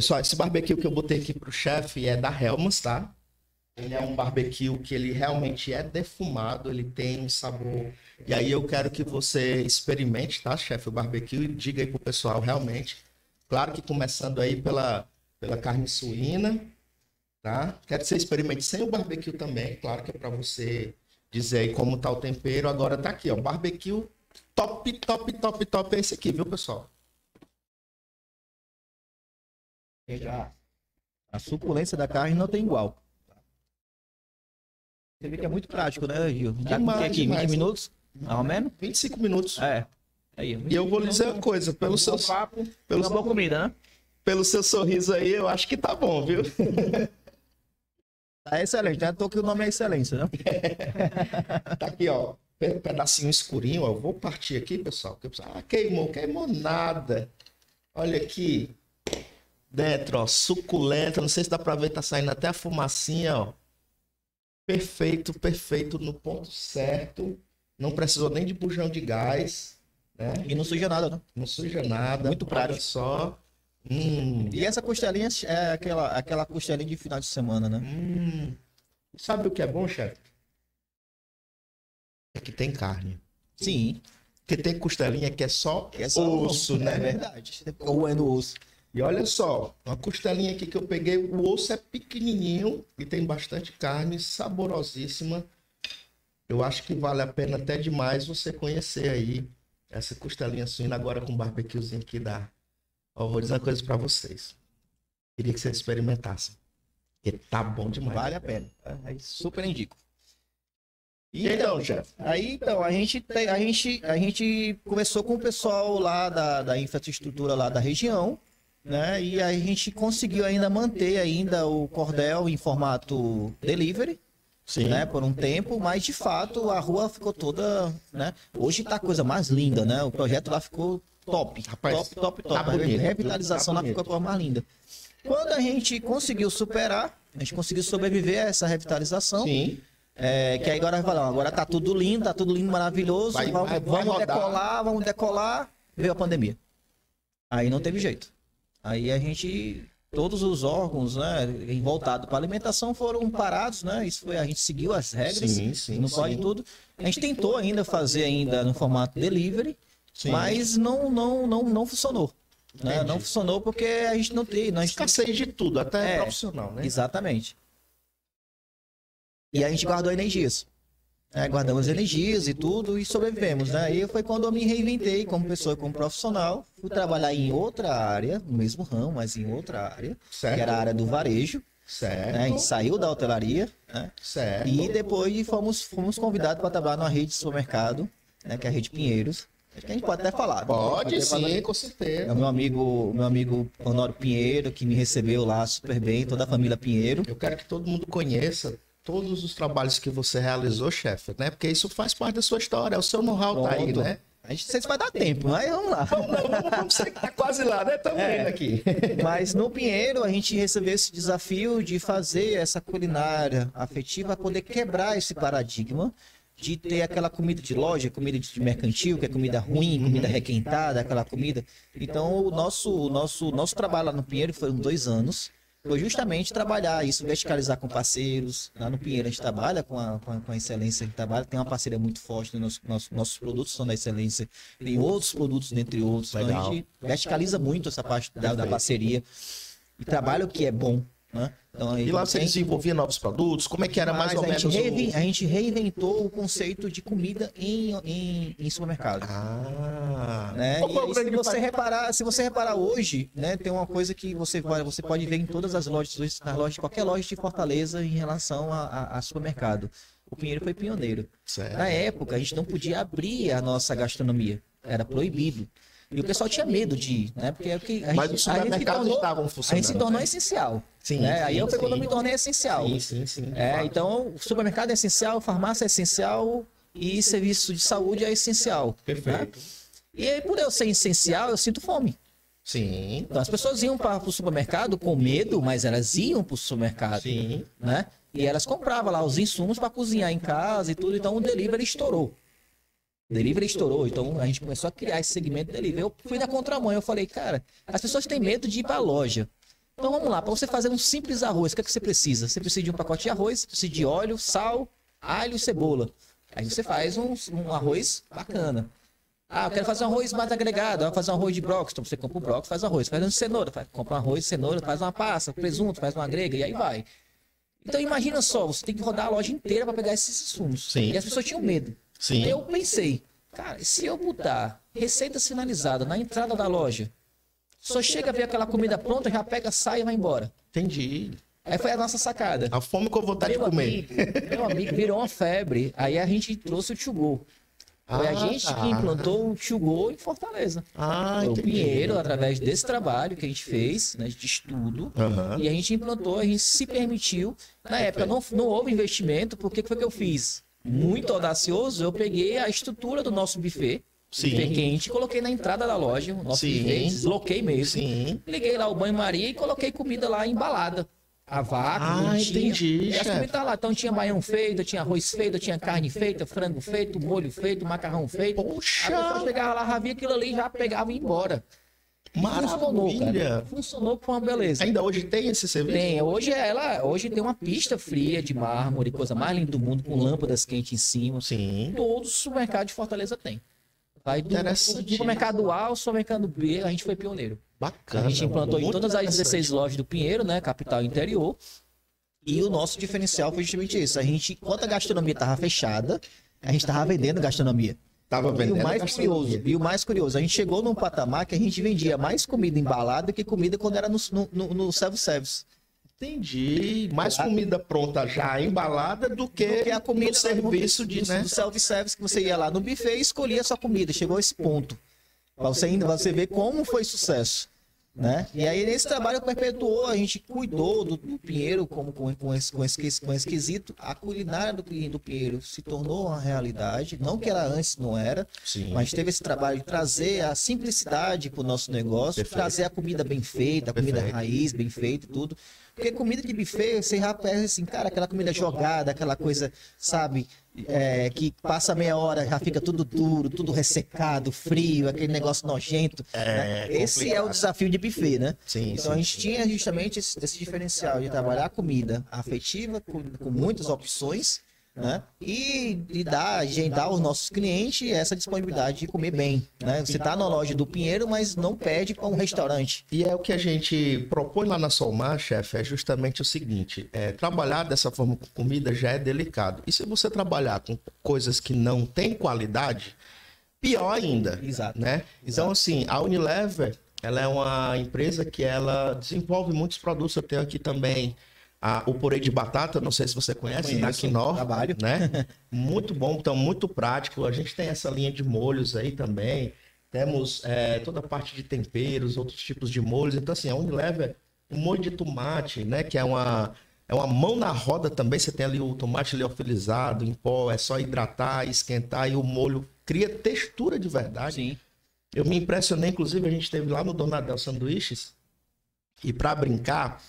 Pessoal, esse barbecue que eu botei aqui pro chefe é da Helmas, tá? Ele é um barbecue que ele realmente é defumado, ele tem um sabor. E aí eu quero que você experimente, tá, chefe, o barbecue e diga aí pro pessoal realmente. Claro que começando aí pela, pela carne suína, tá? Quero que você experimente sem o barbecue também, claro que é para você dizer aí como tá o tempero. Agora tá aqui, ó, barbecue top, top, top, top é esse aqui, viu, pessoal? Já. A suculência da carne não tem igual. Você vê que é muito prático, né, Gil? Já Demais, tem aqui demais. 20 minutos, mais ou menos? 25 minutos. É. Aí, E eu vou lhe dizer uma coisa, pelo seu, papo, pelo, boa comida, né? pelo seu sorriso aí, eu acho que tá bom, viu? Tá excelente, né? Tô que o nome é excelência, né? Tá aqui, ó, pe- pedacinho escurinho, ó. Eu vou partir aqui, pessoal, Ah, queimou, queimou nada. Olha aqui. Dentro, ó, suculenta. Não sei se dá pra ver, tá saindo até a fumacinha, ó. Perfeito, perfeito, no ponto certo. Não precisou nem de bujão de gás, né? E não suja nada, né? Não suja nada. Muito prático. Só. Hum, E essa costelinha é aquela, aquela costelinha de final de semana, né? hum. Sabe o que é bom, chefe? É que tem carne. Sim. Porque tem costelinha que é só É só osso, né? É verdade. Ou é no osso. E olha só, uma costelinha aqui que eu peguei, o osso é pequenininho e tem bastante carne, saborosíssima. Eu acho que vale a pena até demais você conhecer aí essa costelinha suína agora com barbecuezinho aqui da. Ó, vou dizer uma coisa pra vocês. Queria que vocês experimentassem. Porque tá bom demais. Vale a pena. Aí super indico. E então, chefe? Aí, então, a gente, tem- a gente, a gente começou com o pessoal lá da, da infraestrutura lá da região, né? E a gente conseguiu ainda manter ainda o cordel em formato delivery, Sim. né? Por um tempo, mas de fato a rua ficou toda, né? Hoje tá a coisa mais linda, né? O projeto lá ficou top, Rapaz, top, top, top. tá a bonito, revitalização tá lá ficou a coisa mais linda. Quando a gente conseguiu superar, a gente conseguiu sobreviver a essa revitalização, Sim. é, que agora vai agora tá tudo lindo, tá tudo lindo, maravilhoso, Vai- vamos, vai- vai vamos decolar, vamos decolar, veio a pandemia. Aí não teve jeito. Aí a gente, todos os órgãos, né, voltados para alimentação foram parados, né, isso foi, a gente seguiu as regras, Sim, sim, não pode tudo. A gente tentou ainda fazer ainda no formato delivery, Sim. mas não, não, não, não funcionou. Né? Não funcionou porque a gente não tem, nós Escassez de tudo, até É, profissional, né? Exatamente. E a gente guardou energias. Né? guardamos energias e tudo e sobrevivemos, né? E foi quando eu me reinventei como pessoa, como profissional. Fui trabalhar em outra área, no mesmo ramo, mas em outra área, Certo. que era a área do varejo. Certo. Né? A gente saiu da hotelaria, né? Certo. E depois fomos, fomos convidados para trabalhar numa rede de supermercado, né? Que é a Rede Pinheiros. Acho que a gente pode até falar. né? Pode até falar. sim, com É certeza. o meu amigo, meu amigo Honório Pinheiro, que me recebeu lá super bem, toda a família Pinheiro. Eu quero que todo mundo conheça todos os trabalhos que você realizou, chefe, né? Porque isso faz parte da sua história, o seu know-how tá aí, né? A gente não sei se vai dar tempo, mas vamos lá. Vamos, vamos, vamos que tá quase lá, né? Estamos É. aqui. Mas no Pinheiro a gente recebeu esse desafio de fazer essa culinária afetiva, poder quebrar esse paradigma de ter aquela comida de loja, comida de mercantil, que é comida ruim, comida requentada, aquela comida. Então o nosso, o nosso, nosso trabalho lá no Pinheiro foram dois anos. Foi justamente trabalhar isso, verticalizar com parceiros. Lá no Pinheiro a gente trabalha com a, com a, com a excelência, a gente trabalha, tem uma parceria muito forte? Nosso- nosso- nossos produtos são da excelência, tem outros produtos, dentre outros. Então a gente verticaliza muito essa parte da, da parceria e trabalha o que é bom. Né? Então, E lá você tem- desenvolvia novos produtos? Como é que era mais ou a menos gente, o... a gente reinventou o conceito de comida em, em, em supermercado. Ah, Né? E aí, se você reparar, se você reparar hoje, né, tem uma coisa que você vai, você pode ver em todas as lojas, nas lojas, qualquer loja de Fortaleza em relação a, a- a supermercado. O Pinheiro foi pioneiro. Certo. Na época, a gente não podia abrir a nossa gastronomia, era proibido. E o pessoal tinha medo de ir, né? Porque, porque a Mas os supermercados estavam funcionando. A gente se tornou né? essencial. Sim, né? sim, Aí eu sim. quando me tornei essencial. Sim, sim, sim. É, então, o supermercado é essencial, farmácia é essencial e serviço de saúde é essencial. Perfeito. Né? E aí, por eu ser essencial, eu sinto fome. Sim. Então, as pessoas iam para o supermercado com medo, mas elas iam para o supermercado. Sim. Né? E elas compravam lá os insumos para cozinhar em casa e tudo. Então, o delivery estourou. Delivery estourou, então a gente começou a criar esse segmento de delivery. Eu fui na contramão, eu falei, cara, as pessoas têm medo de ir para a loja. Então vamos lá, para você fazer um simples arroz, o que, é que você precisa? Você precisa de um pacote de arroz, precisa de óleo, sal, alho e cebola. Aí você faz um, um arroz bacana. Ah, eu quero fazer um arroz mais agregado, eu vou fazer um arroz de brócolis. Então você compra o brócolis, faz arroz, faz um cenoura, faz, compra um arroz, cenoura, faz uma passa, presunto, faz uma grega e aí vai. Então imagina só, você tem que rodar a loja inteira para pegar esses insumos. Sim. E as pessoas tinham medo. Sim. Eu pensei, cara, se eu botar receita sinalizada na entrada da loja, só chega a ver aquela comida pronta, já pega, sai e vai embora. Entendi. Aí foi a nossa sacada. A fome com vontade meu de comer. Amigo, meu amigo virou uma febre. Aí a gente trouxe o Tchugô. Foi ah, a gente que implantou o Tchugô em Fortaleza. Ah, o Pinheiro, através desse trabalho que a gente fez, né, de estudo, uhum. e a gente implantou, a gente se permitiu. Na época não, não houve investimento, porque que foi que eu fiz? Muito audacioso, eu peguei a estrutura do nosso buffet, Sim. buffet quente, coloquei na entrada da loja, o nosso Sim. buffet, desloquei mesmo. Sim. Liguei lá o banho-maria e coloquei comida lá embalada a vaca. Ah, entendi. E as comidas tá lá. Então tinha baião feito, tinha arroz feito, tinha carne feita, frango feito, molho feito, macarrão feito. Poxa! A pessoa chegava lá, já via aquilo ali, já pegava e ia embora. Maravilha. Funcionou. Funcionou com uma beleza. Ainda hoje tem esse serviço? Tem. Hoje ela, hoje tem uma pista fria de mármore, coisa mais linda do mundo, com lâmpadas quentes em cima. Sim. Todo supermercado de Fortaleza tem. Vai do, do supermercado A ao supermercado B, a gente foi pioneiro. Bacana. A gente implantou em todas as 16 lojas do Pinheiro, né? Capital interior. E o nosso diferencial foi justamente isso. A gente, enquanto a gastronomia estava fechada, a gente estava vendendo gastronomia. Tava vendendo. E o mais curioso, e o mais curioso, a gente chegou num patamar que a gente vendia mais comida embalada que comida quando era no, no, no self-service. Entendi. Mais comida pronta já embalada do que, do que a comida serviço de né? self-service que você ia lá no buffet e escolhia a sua comida. Chegou a esse ponto. Para você ainda você ver como foi sucesso. Né? E aí nesse trabalho perpetuou, a gente cuidou do, do Pinheiro como, com, com, esse, com, esse, com esse quesito. A culinária do, do Pinheiro se tornou uma realidade, não que era antes, não era, Sim. mas teve esse trabalho de trazer a simplicidade para o nosso negócio, Perfeito. trazer a comida bem feita, a comida Perfeito. raiz bem feita e tudo. Porque comida de buffet, você já pensa assim, cara, aquela comida jogada, aquela coisa, sabe, é, que passa meia hora, já fica tudo duro, tudo ressecado, frio, aquele negócio nojento. É, né? Esse é o desafio de buffet, né? Sim, então sim, a gente sim. tinha justamente esse, esse, diferencial de trabalhar a comida afetiva, com, com muitas opções, né? E, e dar, agendar aos nossos clientes essa disponibilidade de comer bem, né? Você está na loja do Pinheiro, mas não pede para um restaurante. E é o que a gente propõe lá na Solmar, chefe, é justamente o seguinte, é, trabalhar dessa forma com comida já é delicado. E se você trabalhar com coisas que não têm qualidade, pior ainda, Exato. né? Então, assim, a Unilever, ela é uma empresa que ela desenvolve muitos produtos, eu tenho aqui também a, o purê de batata, não sei se você conhece, da Quinor, trabalho. né? muito bom, então muito prático. A gente tem essa linha de molhos aí também. Temos é, toda a parte de temperos, outros tipos de molhos. Então, assim, a Unilever, o molho de tomate, né? Que é uma, é uma mão na roda também. Você tem ali o tomate leofilizado em pó, é só hidratar, esquentar e o molho cria textura de verdade. Sim. Eu me impressionei, inclusive, a gente esteve lá no Donadel Sanduíches e para brincar,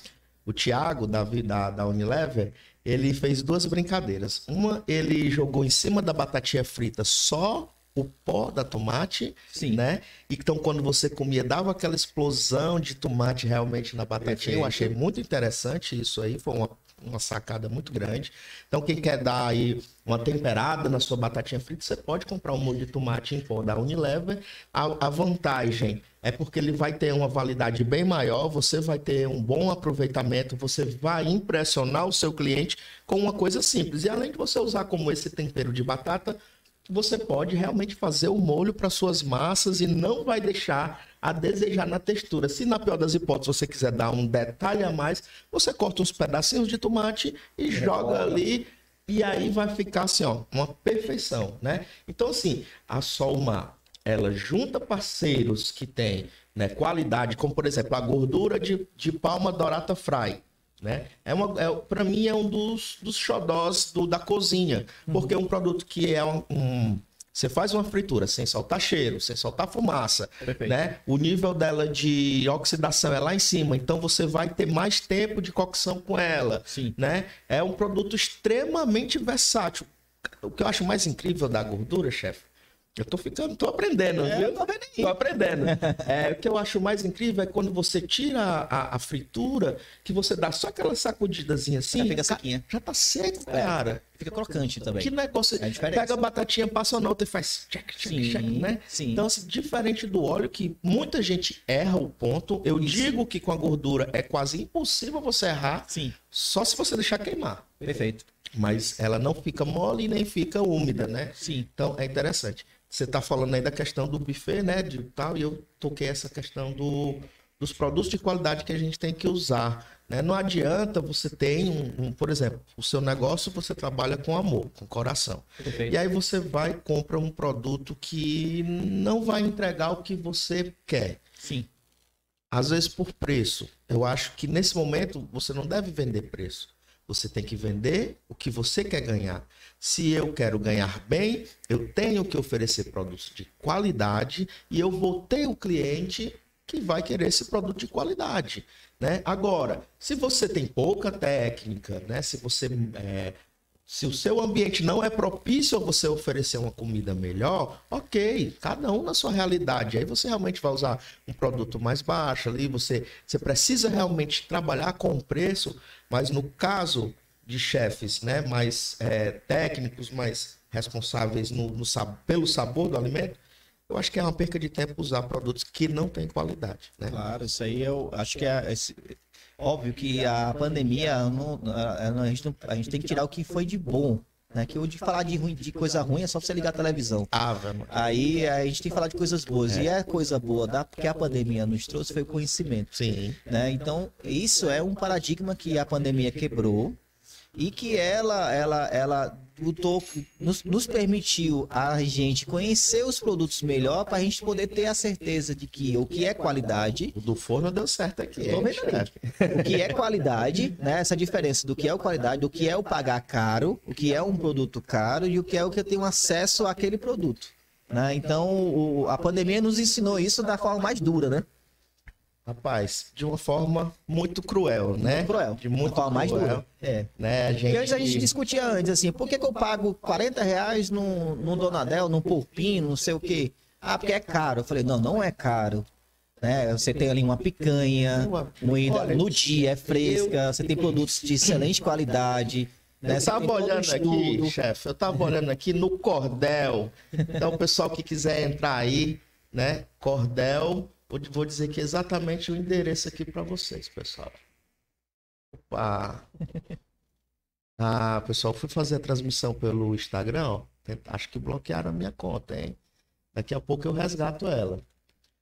o Thiago, da, da, da Unilever, ele fez duas brincadeiras. Uma, ele jogou em cima da batatinha frita só o pó da tomate, Sim. né? Então, quando você comia, dava aquela explosão de tomate realmente na batatinha. Eu achei muito interessante isso aí. Foi uma uma sacada muito grande. Então, quem quer dar aí uma temperada na sua batatinha frita, você pode comprar um molho de tomate em pó da Unilever. A, a, vantagem é porque ele vai ter uma validade bem maior, você vai ter um bom aproveitamento, você vai impressionar o seu cliente com uma coisa simples. E além de você usar como esse tempero de batata, você pode realmente fazer o molho para suas massas e não vai deixar a desejar na textura. Se na pior das hipóteses você quiser dar um detalhe a mais, você corta uns pedacinhos de tomate e é joga ali e aí vai ficar assim, ó, uma perfeição, né? Então assim, a Solma ela junta parceiros que têm né, qualidade, como por exemplo a gordura de, de palma dorata fry. Né? É uma, é, para mim é um dos, dos xodós do, da cozinha, porque é um produto que é um, um você faz uma fritura sem soltar cheiro, sem soltar fumaça, Perfeito. né? O nível dela de oxidação é lá em cima, então você vai ter mais tempo de cocção com ela, Sim. né? É um produto extremamente versátil. O que eu acho mais incrível da gordura, chefe, eu tô ficando, tô aprendendo, é, viu? Tô, tô aprendendo. É, o que eu acho mais incrível é quando você tira a, a fritura, que você dá só aquela sacudidazinha assim. Já fica sequinha. Já tá seco, é, cara. Fica crocante também. Que negócio. É pega a batatinha, passa na outra e faz check, check, sim, check, né? Sim. Então, assim, diferente do óleo, que muita gente erra o ponto. Eu Isso. digo que com a gordura é quase impossível você errar. Sim. Só se você deixar queimar. Perfeito. Mas ela não fica mole e nem fica úmida, né? Sim. Então é interessante. Você está falando aí da questão do buffet, né? De tal, e eu toquei essa questão do, dos produtos de qualidade que a gente tem que usar. Né? Não adianta você ter um, um, por exemplo, o seu negócio você trabalha com amor, com coração. Perfeito. E aí você vai e compra um produto que não vai entregar o que você quer. Sim. Às vezes por preço. Eu acho que nesse momento você não deve vender preço. Você tem que vender o que você quer ganhar. Se eu quero ganhar bem, eu tenho que oferecer produtos de qualidade e eu vou ter o cliente que vai querer esse produto de qualidade. Né? Agora, se você tem pouca técnica, né? se você é, se o seu ambiente não é propício a você oferecer uma comida melhor, ok, cada um na sua realidade. Aí você realmente vai usar um produto mais baixo ali, você, você precisa realmente trabalhar com o preço, mas no caso de chefes né, mais é, técnicos, mais responsáveis no, no, pelo sabor do alimento, eu acho que é uma perca de tempo usar produtos que não têm qualidade. Né? Claro, isso aí eu acho que é. Esse Óbvio que a pandemia, não, a, gente não, a gente tem que tirar o que foi de bom. Né? Que hoje falar de, ruim, de coisa ruim é só você ligar a televisão. Ah. Aí a gente tem que falar de coisas boas. É. E é coisa boa, dá, porque a pandemia nos trouxe foi o conhecimento. Sim. Né? Então, isso é um paradigma que a pandemia quebrou e que ela, ela, ela lutou, nos, nos permitiu a gente conhecer os produtos melhor para a gente poder ter a certeza de que o que é qualidade. O do forno deu certo aqui. O que é qualidade, né? Essa diferença do que é o qualidade, do que é o pagar caro, o que é um produto caro e o que é o que eu tenho acesso àquele produto. Né? Então, o, a pandemia nos ensinou isso da forma mais dura, né? Rapaz, de uma forma muito cruel, né? Muito cruel. De muito cruel, mais dura. É. Né? A gente... Porque a gente discutia antes, assim, por que, que eu pago 40 reais num, num Donadel, num Porpinho, não sei o quê? Ah, porque é caro. Eu falei, não, não é caro. Né? Você tem ali uma picanha, moída no dia, é fresca, você tem produtos de excelente qualidade. Né? Eu tava olhando aqui, chefe, eu tava olhando aqui no Cordel. Então, o pessoal que quiser entrar aí, né? Cordel Vou dizer que exatamente o endereço aqui para vocês, pessoal. Opa! Ah, pessoal, fui fazer a transmissão pelo Instagram, ó. Acho que bloquearam a minha conta, hein? Daqui a pouco eu resgato ela.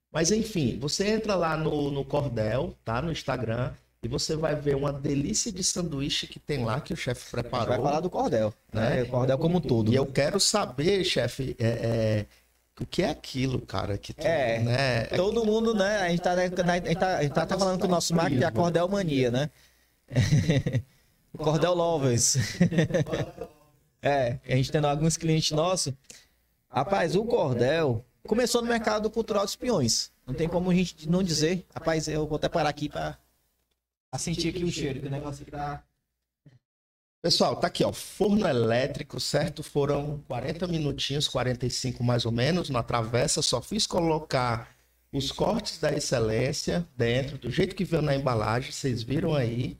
Mas enfim, você entra lá no, no Cordel, tá? No Instagram, e você vai ver uma delícia de sanduíche que tem lá que o chefe preparou. Vai falar do Cordel, né? né? Cordel como um todo. E eu quero saber, chefe, é, é, o que é aquilo, cara? Que tu, é, né? todo mundo, né? A gente tá, a gente tá, a gente tá, tá falando com o nosso marketing, a Cordel Mania, né? o Cordel Lovers. é, a gente tendo alguns clientes nossos. Rapaz, o Cordel começou no mercado cultural dos peões. Não tem como a gente não dizer. Rapaz, eu vou até parar aqui para sentir aqui o cheiro, que o negócio tá Pessoal, tá aqui, ó, forno elétrico, certo? Foram 40 minutinhos, 45 mais ou menos, na travessa. Só fiz colocar os cortes da excelência dentro, do jeito que veio na embalagem, vocês viram aí.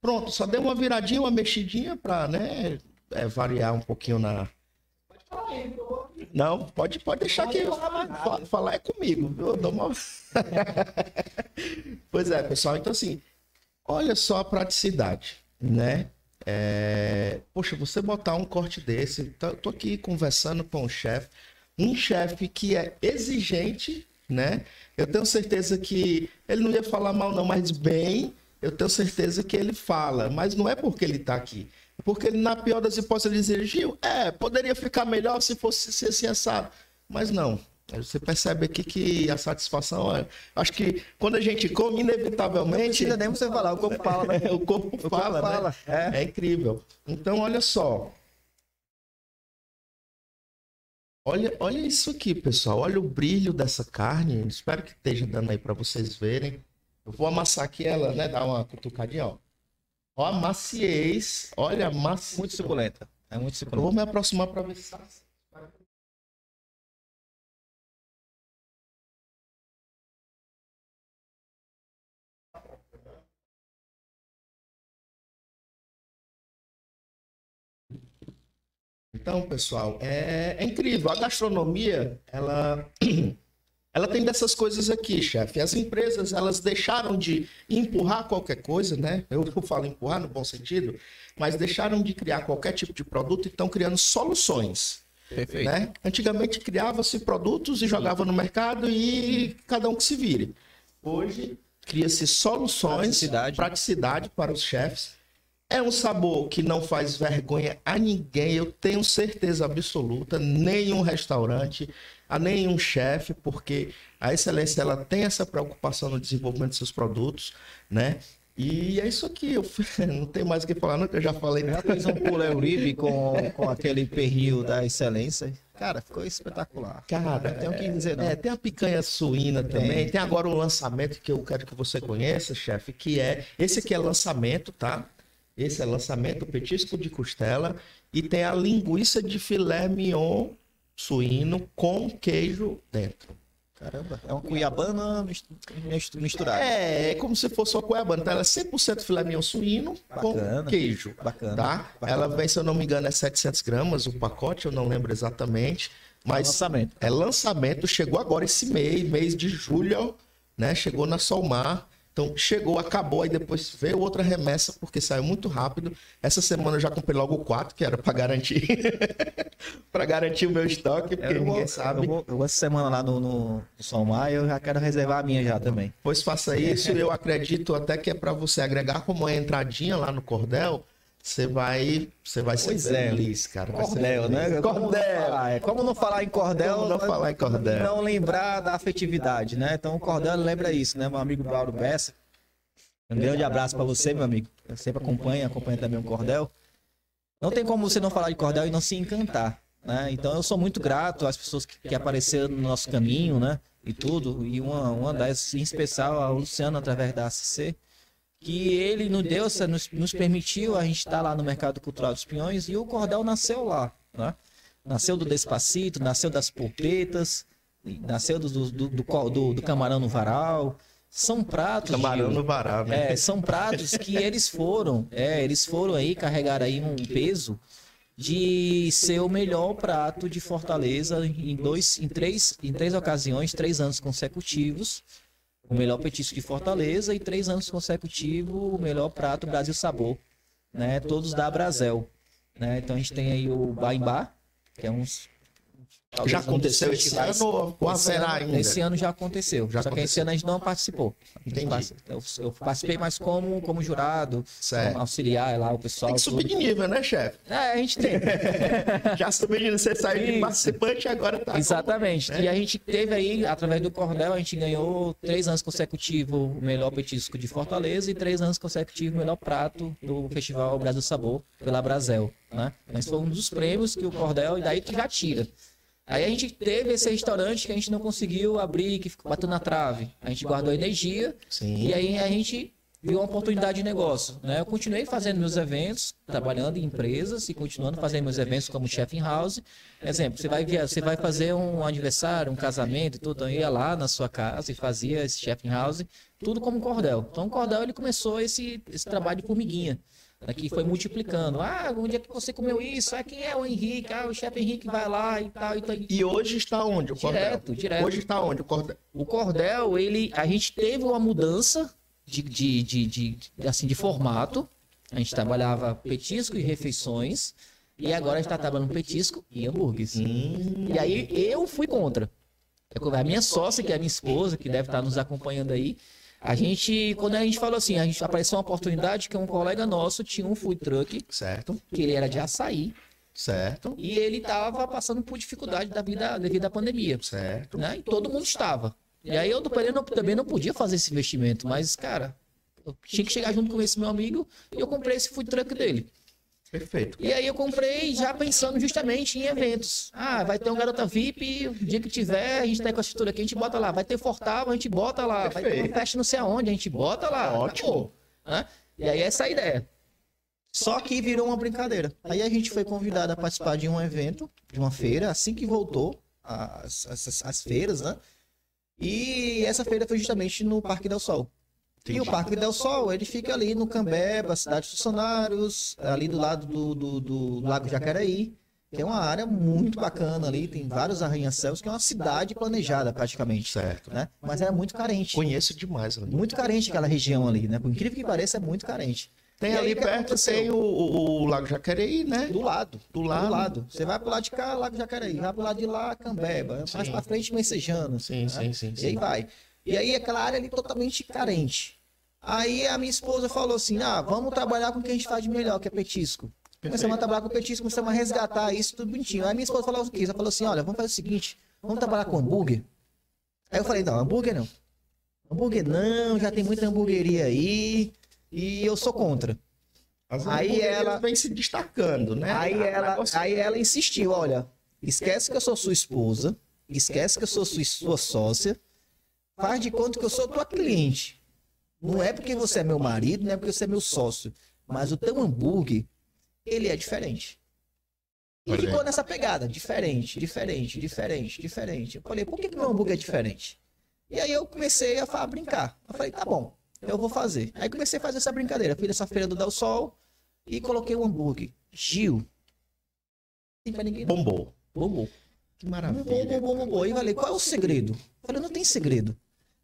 Pronto, só deu uma viradinha, uma mexidinha para, né, é, variar um pouquinho na. Pode falar aí, Não, pode, pode deixar que falar, falar é comigo, viu? Eu dou uma... pois é, pessoal, então assim, olha só a praticidade, né? É... Poxa, você botar um corte desse, tô, tô aqui conversando com o chefe, um chefe que é exigente, né? Eu tenho certeza que ele não ia falar mal não, mas bem, eu tenho certeza que ele fala, mas não é porque ele está aqui. É porque ele, na pior das hipóteses, ele diz, Gil, é, poderia ficar melhor se fosse assim assado. Mas não, Você percebe aqui que a satisfação é. Acho que quando a gente come, inevitavelmente. Não nem você falar, o corpo fala, né? o corpo o fala, corpo né? fala. É. é incrível. Então, olha só. Olha, olha isso aqui, pessoal. Olha o brilho dessa carne. Espero que esteja dando aí para vocês verem. Eu vou amassar aqui ela, né? Dar uma cutucadinha, ó. Ó a maciez. Olha a maciez. Muito suculenta. É muito suculenta. Eu vou me aproximar para ver se Então, pessoal, é, é incrível. A gastronomia, ela, ela tem dessas coisas aqui, chefe. As empresas, elas deixaram de empurrar qualquer coisa, né? Eu, falo empurrar no bom sentido, mas deixaram de criar qualquer tipo de produto e estão criando soluções. Perfeito. Né? Antigamente criava-se produtos e jogava no mercado e cada um que se vire. Hoje cria-se soluções, praticidade. praticidade para os chefes é um sabor que não faz vergonha a ninguém, eu tenho certeza absoluta, nenhum restaurante, a nenhum chefe, porque a excelência ela tem essa preocupação no desenvolvimento de seus produtos, né? E é isso aqui, eu não tenho mais o que falar, não, que eu já falei. Já fez um pulé Uribe com, com aquele pernil da excelência. Cara, ficou espetacular. Cara, tem o que dizer, não. É, tem a picanha suína tem. também. Tem agora um lançamento que eu quero que você conheça, chefe, que é. Esse aqui é lançamento, tá? Esse é lançamento, petisco de costela. E tem a linguiça de filé mignon suíno com queijo dentro. Caramba, é uma cuiabana misturada. É, é como se fosse uma cuiabana. Então ela é 100% filé mignon suíno bacana, com queijo. Bacana, tá? Bacana. Ela vem, se eu não me engano, é 700 gramas o pacote, eu não lembro exatamente. Mas é lançamento. É lançamento, chegou agora esse mês, mês de julho, né? Chegou na Solmar. Então, chegou, acabou, aí depois veio outra remessa, porque saiu muito rápido. Essa semana eu já comprei logo quatro, que era para garantir para garantir o meu estoque, porque eu ninguém sabe. Eu vou, eu vou essa semana lá no, no, Somar eu já quero reservar a minha já também. Pois faça isso, eu acredito até que é para você agregar como uma entradinha lá no Cordel, você vai, você vai ser pois é. feliz, cara. Cordel, né? Cordel. É, como não falar em cordel, como não falar em cordel. Não lembrar da afetividade, né? Então o cordel lembra isso, né? Meu amigo Brauro Bessa. Um grande abraço para você, meu amigo. Eu sempre acompanha, acompanha também o cordel. Não tem como você não falar de cordel e não se encantar, né? Então eu sou muito grato às pessoas que, que apareceram no nosso caminho, né? E tudo. E uma, uma das, em especial, a Luciana, através da ACC que ele nos deu, nos, nos permitiu a gente estar lá no mercado cultural dos Pinhões e o cordel nasceu lá, né? Nasceu do Despacito, nasceu das polpetas, nasceu do, do, do, do, do camarão no varal. São pratos. Camarão de, no varal, né? É, são pratos que eles foram, é, eles foram aí carregar aí um peso de ser o melhor prato de Fortaleza em dois, em três, em três ocasiões, três anos consecutivos o melhor petisco de Fortaleza e três anos consecutivos o melhor prato Brasil Sabor, né? Todos da Brasel, né? Então a gente tem aí o Baimbá, que é uns já aconteceu esse ano ou haverá ainda? Esse ano já aconteceu. Já só aconteceu. que esse ano a gente não participou. Entendi. Eu, eu participei mais como, como jurado, como auxiliar lá, o pessoal. Tem que subir de nível, né, chefe? É, a gente tem. já subiu de nível, você saiu de participante agora tá. Exatamente. Né? E a gente teve aí, através do Cordel, a gente ganhou três anos consecutivos o melhor petisco de Fortaleza e três anos consecutivos o melhor prato do Festival Brasil Sabor pela Brasel. Né? Mas foi um dos prêmios que o Cordel, e daí que já tira. Aí a gente teve esse restaurante que a gente não conseguiu abrir, que ficou batendo na trave. A gente guardou energia Sim. e aí a gente viu uma oportunidade de negócio. Né? Eu continuei fazendo meus eventos, trabalhando em empresas e continuando fazendo meus eventos como chef in house. Exemplo, você vai, via, você vai fazer um aniversário, um casamento e tudo, então eu ia lá na sua casa e fazia esse chef in house, tudo como cordel. Então o cordel ele começou esse, esse trabalho de formiguinha que foi multiplicando. Ah, onde é que você comeu isso? Ah, quem é o Henrique? Ah, o chefe Henrique vai lá e tal. E, tal. e hoje está onde o cordel? Direto, direto. Hoje está onde o cordel? O cordel, ele, a gente teve uma mudança de, de, de, de, assim, de formato. A gente trabalhava petisco e refeições. E agora a gente está trabalhando petisco e hambúrgueres. Hum. E aí eu fui contra. A minha sócia, que é a minha esposa, que deve estar nos acompanhando aí, a gente, quando a gente falou assim, a gente apareceu uma oportunidade que um colega nosso tinha um food truck. Certo. Que ele era de açaí. Certo. E ele estava passando por dificuldade da vida devido à pandemia. Certo. Né? E todo mundo estava. E aí eu também não podia fazer esse investimento, mas, cara, eu tinha que chegar junto com esse meu amigo e eu comprei esse food truck dele. Perfeito. E aí eu comprei já pensando justamente em eventos. Ah, vai ter um garota VIP, o dia que tiver, a gente tá com a estrutura aqui, a gente bota lá. Vai ter Fortava, a gente bota lá. Vai ter uma festa não sei aonde, a gente bota lá. Ótimo. Né? E aí essa é a ideia. Só que virou uma brincadeira. Aí a gente foi convidado a participar de um evento, de uma feira, assim que voltou as, as, as feiras, né? E essa feira foi justamente no Parque del Sol. E o Parque del Sol, ele fica ali no Cambeba, cidade dos funcionários, ali do lado do, do, do Lago Jacareí, que é uma área muito bacana ali, tem vários arranha-céus, que é uma cidade planejada praticamente, Certo. né? Mas era muito carente. Conheço demais ali. Muito carente aquela região ali, né? Por incrível que pareça, é muito carente. Tem E aí, ali que perto, tem o, o- o Lago Jacareí, né? Do lado. Do lado. Do lado. Você vai pro lado de cá, Lago Jacareí. Vai pro lado de lá, Cambeba. Mais Sim. pra frente, Messejano. Sim, né? sim, sim, E aí sim. vai. E aí aquela área ali totalmente carente. Aí a minha esposa falou assim: ah, vamos trabalhar com o que a gente faz de melhor, que é petisco. Começamos a trabalhar com petisco, começamos a resgatar isso tudo bonitinho. Aí minha esposa falou o quê? Ela falou assim: olha, vamos fazer o seguinte, vamos trabalhar com hambúrguer. Aí eu falei, não, hambúrguer não. Hambúrguer não, já tem muita hamburgueria aí. E eu sou contra. As Aí ela- vem se destacando, né? Aí O ela, aí ela insistiu, olha, esquece que eu sou sua esposa, esquece que eu sou sua, sua sócia, faz de conta que eu sou tua cliente. Não é porque você é meu marido, não é porque você é meu sócio, mas o teu hambúrguer, ele é diferente. E Olha ficou nessa pegada, diferente, diferente, diferente, diferente. Eu falei, por que, que meu hambúrguer é diferente? E aí eu comecei a, a brincar. Eu falei, tá bom, eu vou fazer. Aí comecei a fazer essa brincadeira. Fiz essa feira do Del Sol e coloquei o hambúrguer. Gil. Tem ninguém. Bombou. Bombou. Que Bombou, maravilha. bombou, bombou. Aí eu falei, qual é o segredo? Eu falei, não tem segredo.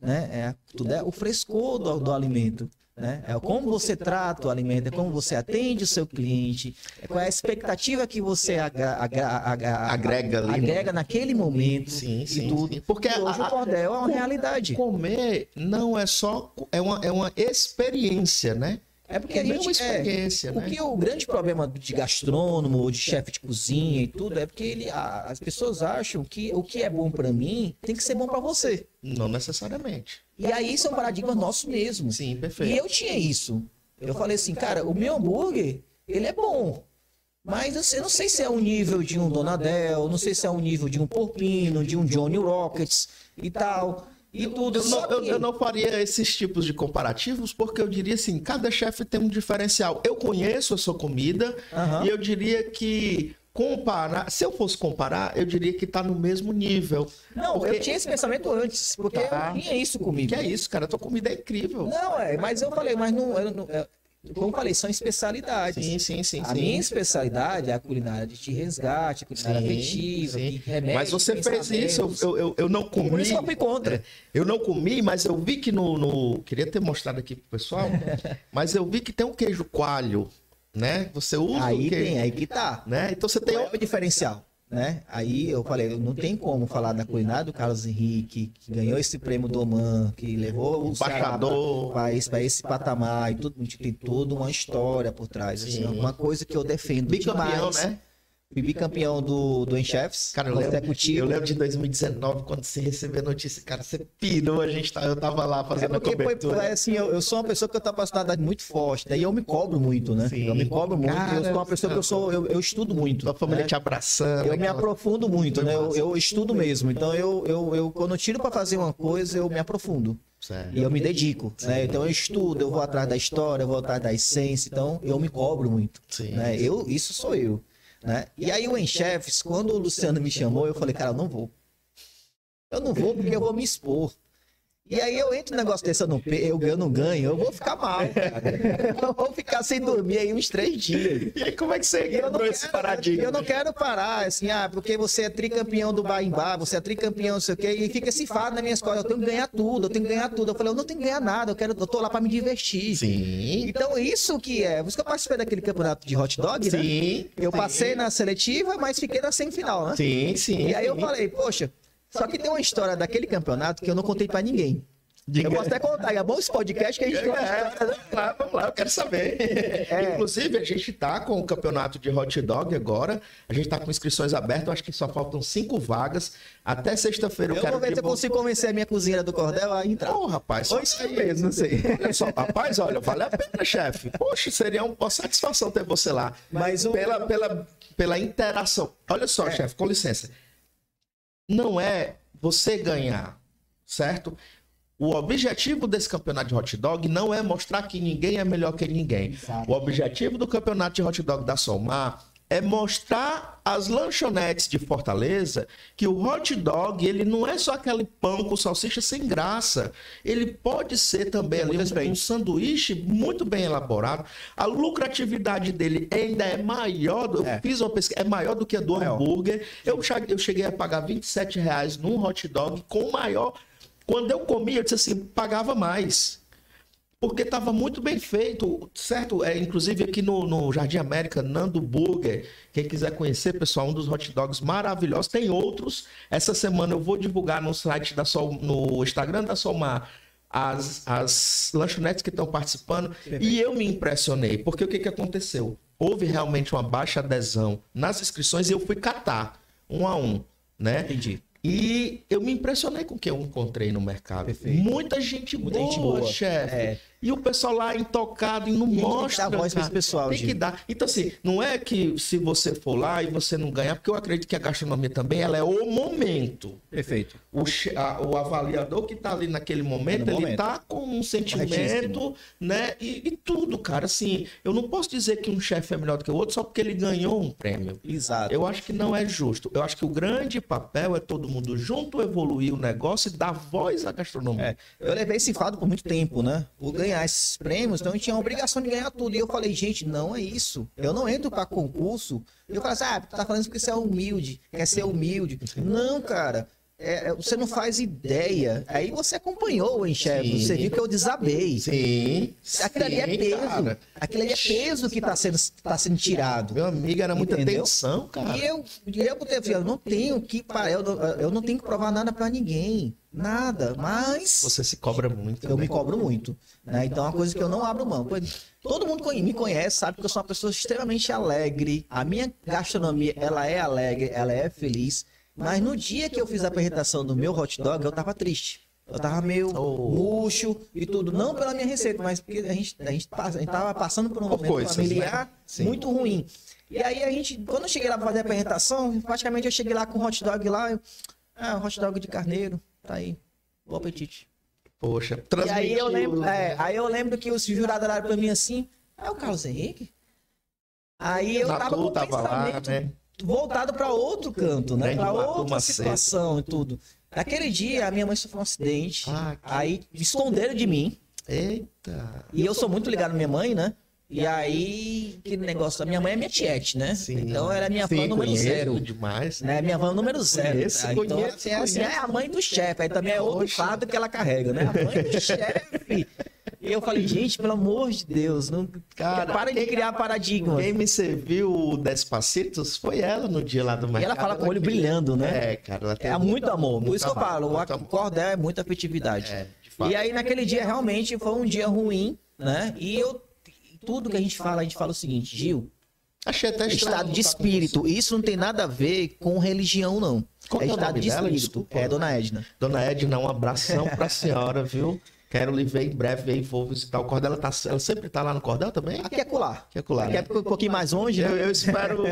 Né? É, tudo é o frescor do, do alimento. Né? É como você trata o alimento, é como você atende o seu cliente, é qual é a expectativa que você agra- agra- agra- Agrega ali, né? agrega naquele momento Sim, e sim, tudo. sim. Porque E hoje a- o cordel é uma realidade. Comer não é só. É uma, é uma experiência, né? É porque a é uma gente é, experiência, o né? que o grande problema de gastrônomo ou de chefe de cozinha e tudo é porque ele, a- as pessoas acham que o que é bom pra mim tem que ser bom pra você. Não necessariamente. E aí isso é um paradigma nosso mesmo. Sim, E perfeito. eu tinha isso. Eu falei assim, cara, o meu hambúrguer, ele é bom. Mas eu sei- eu não sei se é um nível de um Donadel, não sei se é um nível de um Porpino, de um Johnny Rockets e tal. E tudo. Eu não, eu- eu não faria esses tipos de comparativos, porque eu diria assim, cada chefe tem um diferencial. Eu conheço a sua comida Aham. e eu diria que comparar, se eu fosse comparar, eu diria que tá no mesmo nível. Não, Porque- eu tinha esse pensamento antes, porque Tá. eu tinha isso comigo. Que é isso, cara, a tua comida é incrível. Não, é, mas eu falei, mas não, eu não- é, como eu falei, são especialidades. Sim, sim, sim, A sim. minha especialidade é a culinária de resgate, a culinária Sim, afetiva, sim. que remete Mas você fez isso, eu, eu, eu não comi. Por isso que eu fui contra. Eu não comi, mas eu vi que no, no- Queria ter mostrado aqui pro pessoal, mas eu vi que tem um queijo coalho, né? Você usa o Aí queijo, tem, aí que tá. né? Então você tem Qual é o diferencial? Né? Aí eu falei, não tem como falar da culinária do Carlos Henrique, que ganhou esse prêmio do Oman, que levou o Embaixador. para esse, patamar, e tudo, a gente tem toda uma história por trás. Assim, Sim. uma coisa que eu defendo bicampeão, demais. né? Fui bicampeão do, do Enchefs, Cara, eu lembro, executivo. eu lembro de 2019, quando você recebeu a notícia, cara, você pirou, a gente tá, eu tava lá É fazendo a porque foi, cobertura. foi assim, eu, eu sou uma pessoa que eu tenho uma personalidade muito forte, daí eu me cobro muito, né? Sim. Eu me cobro muito, Cara, eu sou uma pessoa que eu sou, eu, eu estudo muito. Tua família né? te abraçando. Eu me aprofundo muito, né? Eu, eu estudo mesmo. Então, eu, eu, eu, quando eu tiro para fazer uma coisa, eu me aprofundo. Certo. E eu me dedico, né? Então, eu estudo, eu vou atrás da história, eu vou atrás da essência. Então, eu me cobro muito. Sim. Né? Eu, isso sou eu. Né? E aí, o Enchefes, quando o Luciano me chamou, eu falei, cara, eu não vou. Eu não vou porque eu vou me expor. E aí eu entro no negócio desse, eu não, eu, eu não ganho, eu vou ficar mal, cara. Eu vou ficar sem dormir aí uns três dias. E aí, como é que você eu não, quebrou esse quero, paradigma? eu não quero parar, assim, ah, porque você é tricampeão do bar, você é tricampeão, não sei o quê, e fica esse fado na minha escola, eu tenho que ganhar tudo, eu tenho que ganhar tudo. Eu falei, eu não tenho que ganhar nada, eu, quero, eu tô lá pra me divertir. Sim. Então, isso que é, por isso que eu participei daquele campeonato de hot dog, né? Sim. Eu sim. passei na seletiva, mas fiquei na semifinal, né? Sim, sim. E aí eu sim. falei, poxa, só que tem uma história daquele campeonato que eu não contei pra ninguém. Diga. Eu posso até contar, é bom esse podcast que a gente é, vamos lá, vamos lá, eu quero saber. É. Inclusive, a gente tá com o campeonato de hot dog agora. A gente tá com inscrições abertas, acho que só faltam cinco vagas. Até sexta-feira eu, eu quero. Vou ver se eu consigo convencer a minha cozinheira do Cordel a entrar. Ô, oh, rapaz, só isso aí mesmo, não sei. Olha só, rapaz, olha, vale a pena, chefe. Poxa, seria uma satisfação ter você lá. Mas pela, pela, pela interação. Olha só, é. chefe, com licença. Não é você ganhar, certo? O objetivo desse campeonato de hot dog não é mostrar que ninguém é melhor que ninguém. Exato. O objetivo do campeonato de hot dog da Somar é mostrar às lanchonetes de Fortaleza que o hot dog ele não é só aquele pão com salsicha sem graça. Ele pode ser também ali um, um sanduíche muito bem elaborado. A lucratividade dele ainda é maior. Do, é. Eu fiz uma pesquisa, é maior do que a do maior. hambúrguer. Eu, eu cheguei a pagar 27 reais num hot dog com maior quando eu comia, eu disse assim, pagava mais. Porque estava muito bem feito, certo? É, inclusive aqui no, no, Jardim América, Nando Burger. Quem quiser conhecer, pessoal, um dos hot dogs maravilhosos. Tem outros. Essa semana eu vou divulgar no site da Sol, no Instagram da Solmar as, as lanchonetes que estão participando. E eu me impressionei, porque o que, que aconteceu? Houve realmente uma baixa adesão nas inscrições e eu fui catar um a um, né? Entendi. E eu me impressionei com o que eu encontrei no mercado. Perfeito. Muita gente Muita boa, gente boa. chefe. É. E o pessoal lá intocado e não e mostra. Tem que dar voz para esse pessoal. Tem que dar. Então, assim, não é que se você for lá e você não ganhar, porque eu acredito que a gastronomia também ela é o momento. Perfeito. O, a, o avaliador que está ali naquele momento, ele está com um sentimento, né? E, e, tudo, cara. Assim, eu não posso dizer que um chefe é melhor do que o outro só porque ele ganhou um prêmio. Exato. Eu acho que não é justo. Eu acho que o grande papel é todo mundo junto evoluir o negócio e dar voz à gastronomia. É. Eu levei esse fado por muito tempo, né? O ganho ganhar esses prêmios, então eu tinha a obrigação de ganhar tudo. E eu falei, gente, não é isso. Eu não entro para concurso. E eu falei assim, ah, tu tá falando porque você é humilde, quer ser humilde. Não, cara. É, é, você não faz ideia. Aí você acompanhou o enxergo, você viu que eu desabei. Sim. Aquilo ali é peso. Cara. Aquilo ali é peso que está sendo, tá sendo tirado. Meu amigo, era muita Entendeu? tensão, cara. E eu, eu, eu não tenho que eu, eu não tenho que provar nada para ninguém. Nada. Mas. Você se cobra muito. Eu né? me cobro muito. Né? Então é uma coisa que eu não abro mão. Todo mundo me conhece, sabe que eu sou uma pessoa extremamente alegre. A minha gastronomia, ela é alegre, ela é feliz. Mas no dia que eu fiz a apresentação do meu hot dog, eu tava triste. Eu tava meio oh. murcho e tudo. Não pela minha receita, mas porque a gente, a gente, passa, a gente tava passando por um momento Coisas, familiar né? muito ruim. E aí a gente, quando eu cheguei lá pra fazer a apresentação, praticamente eu cheguei lá com o hot dog lá. Eu, ah, hot dog de carneiro, tá aí. Bom apetite. Poxa, E aí eu lembro, é, aí eu lembro que os jurados olharam pra mim assim, é o Carlos Henrique? Aí eu tava com tava lá, né? Voltado para outro canto, né? Para outra situação e tudo. Naquele dia, a minha mãe sofreu um acidente. Ah. Aí esconderam de mim. Eita. E eu sou muito ligado à minha mãe, né? E aí, que negócio. A minha mãe é minha tiete, né? Sim. Então era minha Sim, fã número zero. demais. Né? Minha fã número zero. Conheço, tá? Então, conheço, assim, assim, é a mãe do chefe. Aí também é outro fato que ela carrega, né? A mãe do chefe. E eu falei, gente, pelo amor de Deus, não, cara, para de criar paradigma. Quem me serviu o Despacitos foi ela no dia lá do mercado. E ela fala com o olho brilhando, né? É, cara. Ela tem é muito amor. Por isso que eu falo, o cordel é muita afetividade. É, e aí, naquele dia, realmente, foi um dia ruim, né? E eu, tudo que a gente fala, a gente fala o seguinte, Gil, Achei até estado de espírito. Isso não tem nada a ver com religião, não. Qual é, é estado de espírito. Desculpa, é Dona Edna. Dona Edna, um abração pra senhora, viu? Quero lhe ver em breve, ver, vou visitar o Cordel. Ela, tá, ela sempre está lá no Cordel também? Aqui é colar. Aqui é colar. Aqui é né? é um pouquinho mais longe, né? eu, eu espero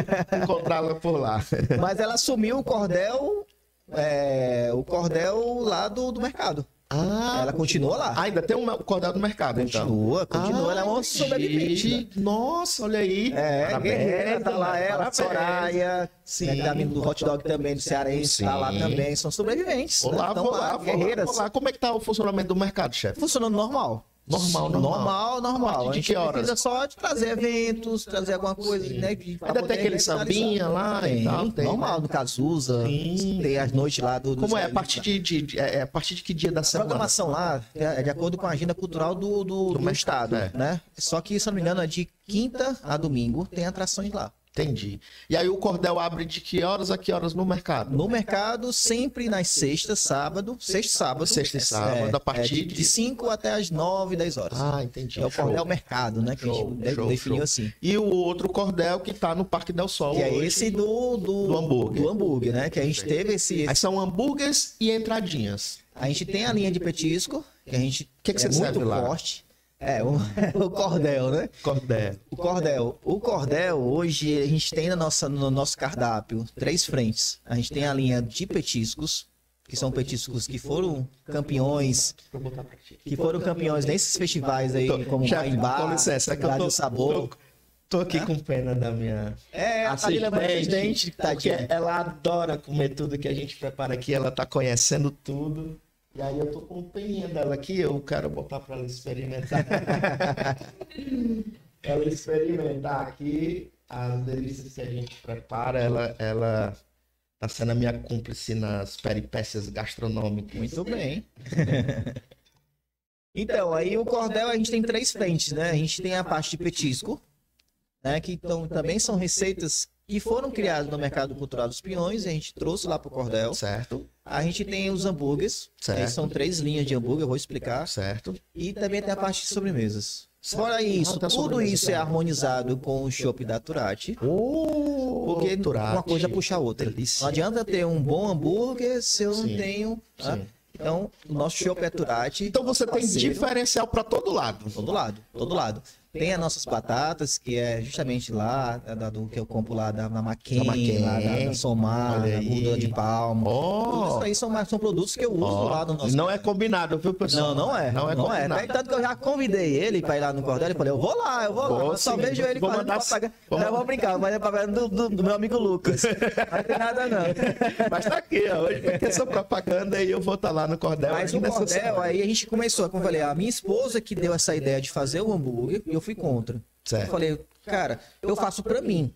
encontrá-la por lá. Mas ela assumiu o Cordel, é, o Cordel lá do, do mercado. Ah, ela continua lá. Ah, ainda tem um cordel do mercado, continua, então. Continua, continua. Ah, ela é uma sobrevivente. Né? Nossa, olha aí. É, Parabéns, guerreira, tá lá ela, Parabéns. Soraya. Sim. Né, tá vindo do hot dog também, do Cearense, Sim. tá lá também. São sobreviventes. Vou né? lá, vou lá, guerreiras. Vou lá. Como é que tá o funcionamento do mercado, chefe? Funcionando normal. Normal, normal. Normal, normal. A, gente precisa só de trazer eventos, trazer alguma coisa, Sim. né? Ainda tem aquele sambinha lá tem, e tal. Tem, normal, né? no Cazuza. Sim. Tem as noites lá do. Como é? A partir de, de, de, é, é, a partir de que dia da semana? A programação lá é de acordo com a agenda cultural do, do, do, do estado, é. né? Só que, se não me engano, é de quinta a domingo tem atrações lá. Entendi. E aí o cordel abre de que horas a que horas no mercado? No mercado, sempre nas sextas, sábado, sexta sábado. Sexta e sábado, a partir é de 5 até as 9, 10 horas. Ah, entendi. É o Show. cordel mercado, né? Que a Show, gente show, definiu show. assim. E o outro cordel que tá no Parque Del Sol. Que é hoje. esse do, do, Do hambúrguer. do hambúrguer, né? Que a gente teve esse. Aí são hambúrgueres e entradinhas. A gente tem a linha de petisco, que a gente Que que é você muito serve lá? É, o, o cordel, né? Cordel. O cordel. O cordel, hoje, a gente tem na nossa, no nosso cardápio três frentes. A gente tem a linha de petiscos, que são petiscos que foram campeões, que foram campeões nesses festivais aí, Tô- como Maimbá, com licença, é que eu Rádio tô, Sabor. tô, tô aqui com pena da minha É, a Thalina vai presidente, tadinha. ela adora comer tudo que a gente prepara aqui, ela tá conhecendo tudo. E aí eu tô com peninha dela aqui, eu quero botar para ela experimentar. ela experimentar aqui as delícias que a gente prepara, ela ela tá sendo a minha cúmplice nas peripécias gastronômicas. Muito bem. então, aí o cordel a gente tem três frentes, né? A gente tem a parte de petisco, né? Que então, também são receitas que foram criadas no mercado cultural dos peões, e a gente trouxe lá pro cordel. Certo, A gente tem os hambúrgueres, Certo. que são três linhas de hambúrguer, eu vou explicar. certo. E também tem a parte de sobremesas. Fora isso, a tudo isso é harmonizado com o chopp da Turati. Oh, Porque Turati. uma coisa puxa a outra. Delícia. Não adianta ter um bom hambúrguer se eu não Sim, tenho. tá? Então, o nosso chopp é Turati. Então você tem parceiro. diferencial para todo lado. Todo lado, todo lado. Tem as nossas batatas, que é justamente lá, da, do que eu compro lá da, da Maquin, Da da, da Somar, da gordura de palma. Tudo Oh, isso aí são, são produtos que eu uso ó. lá no nosso não é combinado, viu, pessoal? Não, não é. Não é Não é. combinado. Tanto que eu já convidei ele pra ir lá no Cordel e falei, eu vou lá, eu vou lá. Vou Eu só sim. vejo ele Vou fazendo propaganda. vou Não, vou brincar, mas é propaganda do, do- do meu amigo Lucas. Não tem nada não. Mas tá aqui, ó. Hoje vai ter sua propaganda e eu vou estar lá no Cordel. Mas o ainda essa Cordel, aí a gente começou, como eu falei, a minha esposa que deu essa ideia de fazer o hambúrguer e eu fui contra. Certo. Eu falei, cara, eu faço pra mim.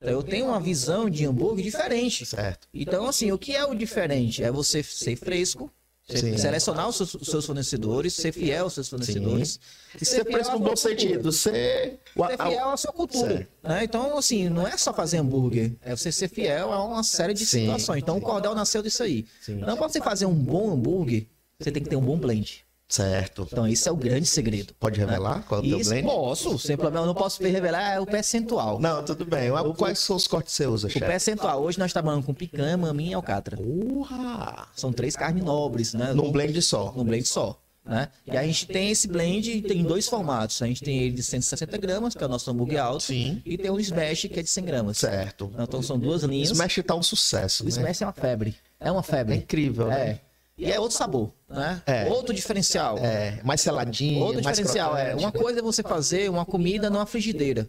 Então, Eu tenho uma visão de hambúrguer diferente. Certo. Então, assim, o que é o diferente? É você ser fresco, Sim. selecionar os seus, os seus fornecedores, ser fiel aos seus fornecedores. E ser preço no bom sentido. Ser. o- Ser fiel à sua cultura. Né? Então, assim, não é só fazer hambúrguer, é você ser fiel a uma série de Sim, situações. Então, o Cordel nasceu disso aí. Sim. Não para você fazer um bom hambúrguer, você tem que ter um bom blend. Certo. Então, esse é o grande segredo. Pode revelar qual é o teu Isso blend? posso, sem problema. Eu não posso revelar é o percentual. Não, tudo bem. Quais são os cortes que você usa, O chefe? percentual, hoje nós estamos trabalhando com picanha, maminha e alcatra. Porra! São três carnes nobres, né? Num blend só. num blend só. Né? E a gente tem esse blend tem dois formatos. A gente tem ele de 160 gramas, que é o nosso hambúrguer alto, Sim. e tem o Smash, que é de 100 gramas. Certo. Então são duas linhas. Smash tá um sucesso, O né? Smash é uma febre. É uma É febre. incrível, né? É. E é outro sabor, né? É. Outro diferencial. É, mais seladinho, Outro mais diferencial é, crocante. uma coisa é você fazer uma comida numa frigideira.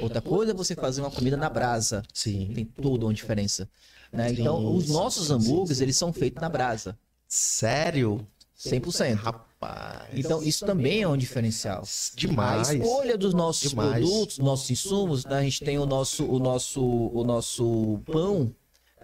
Outra coisa é você fazer uma comida na brasa. Sim. Tem toda uma diferença. né? Então, os nossos hambúrgueres, eles são feitos na brasa. Sério? 100%. Rapaz. Então, isso também é um diferencial. Demais. A escolha dos nossos Demais. produtos, nossos insumos, né? a gente tem o nosso, o nosso, o nosso pão.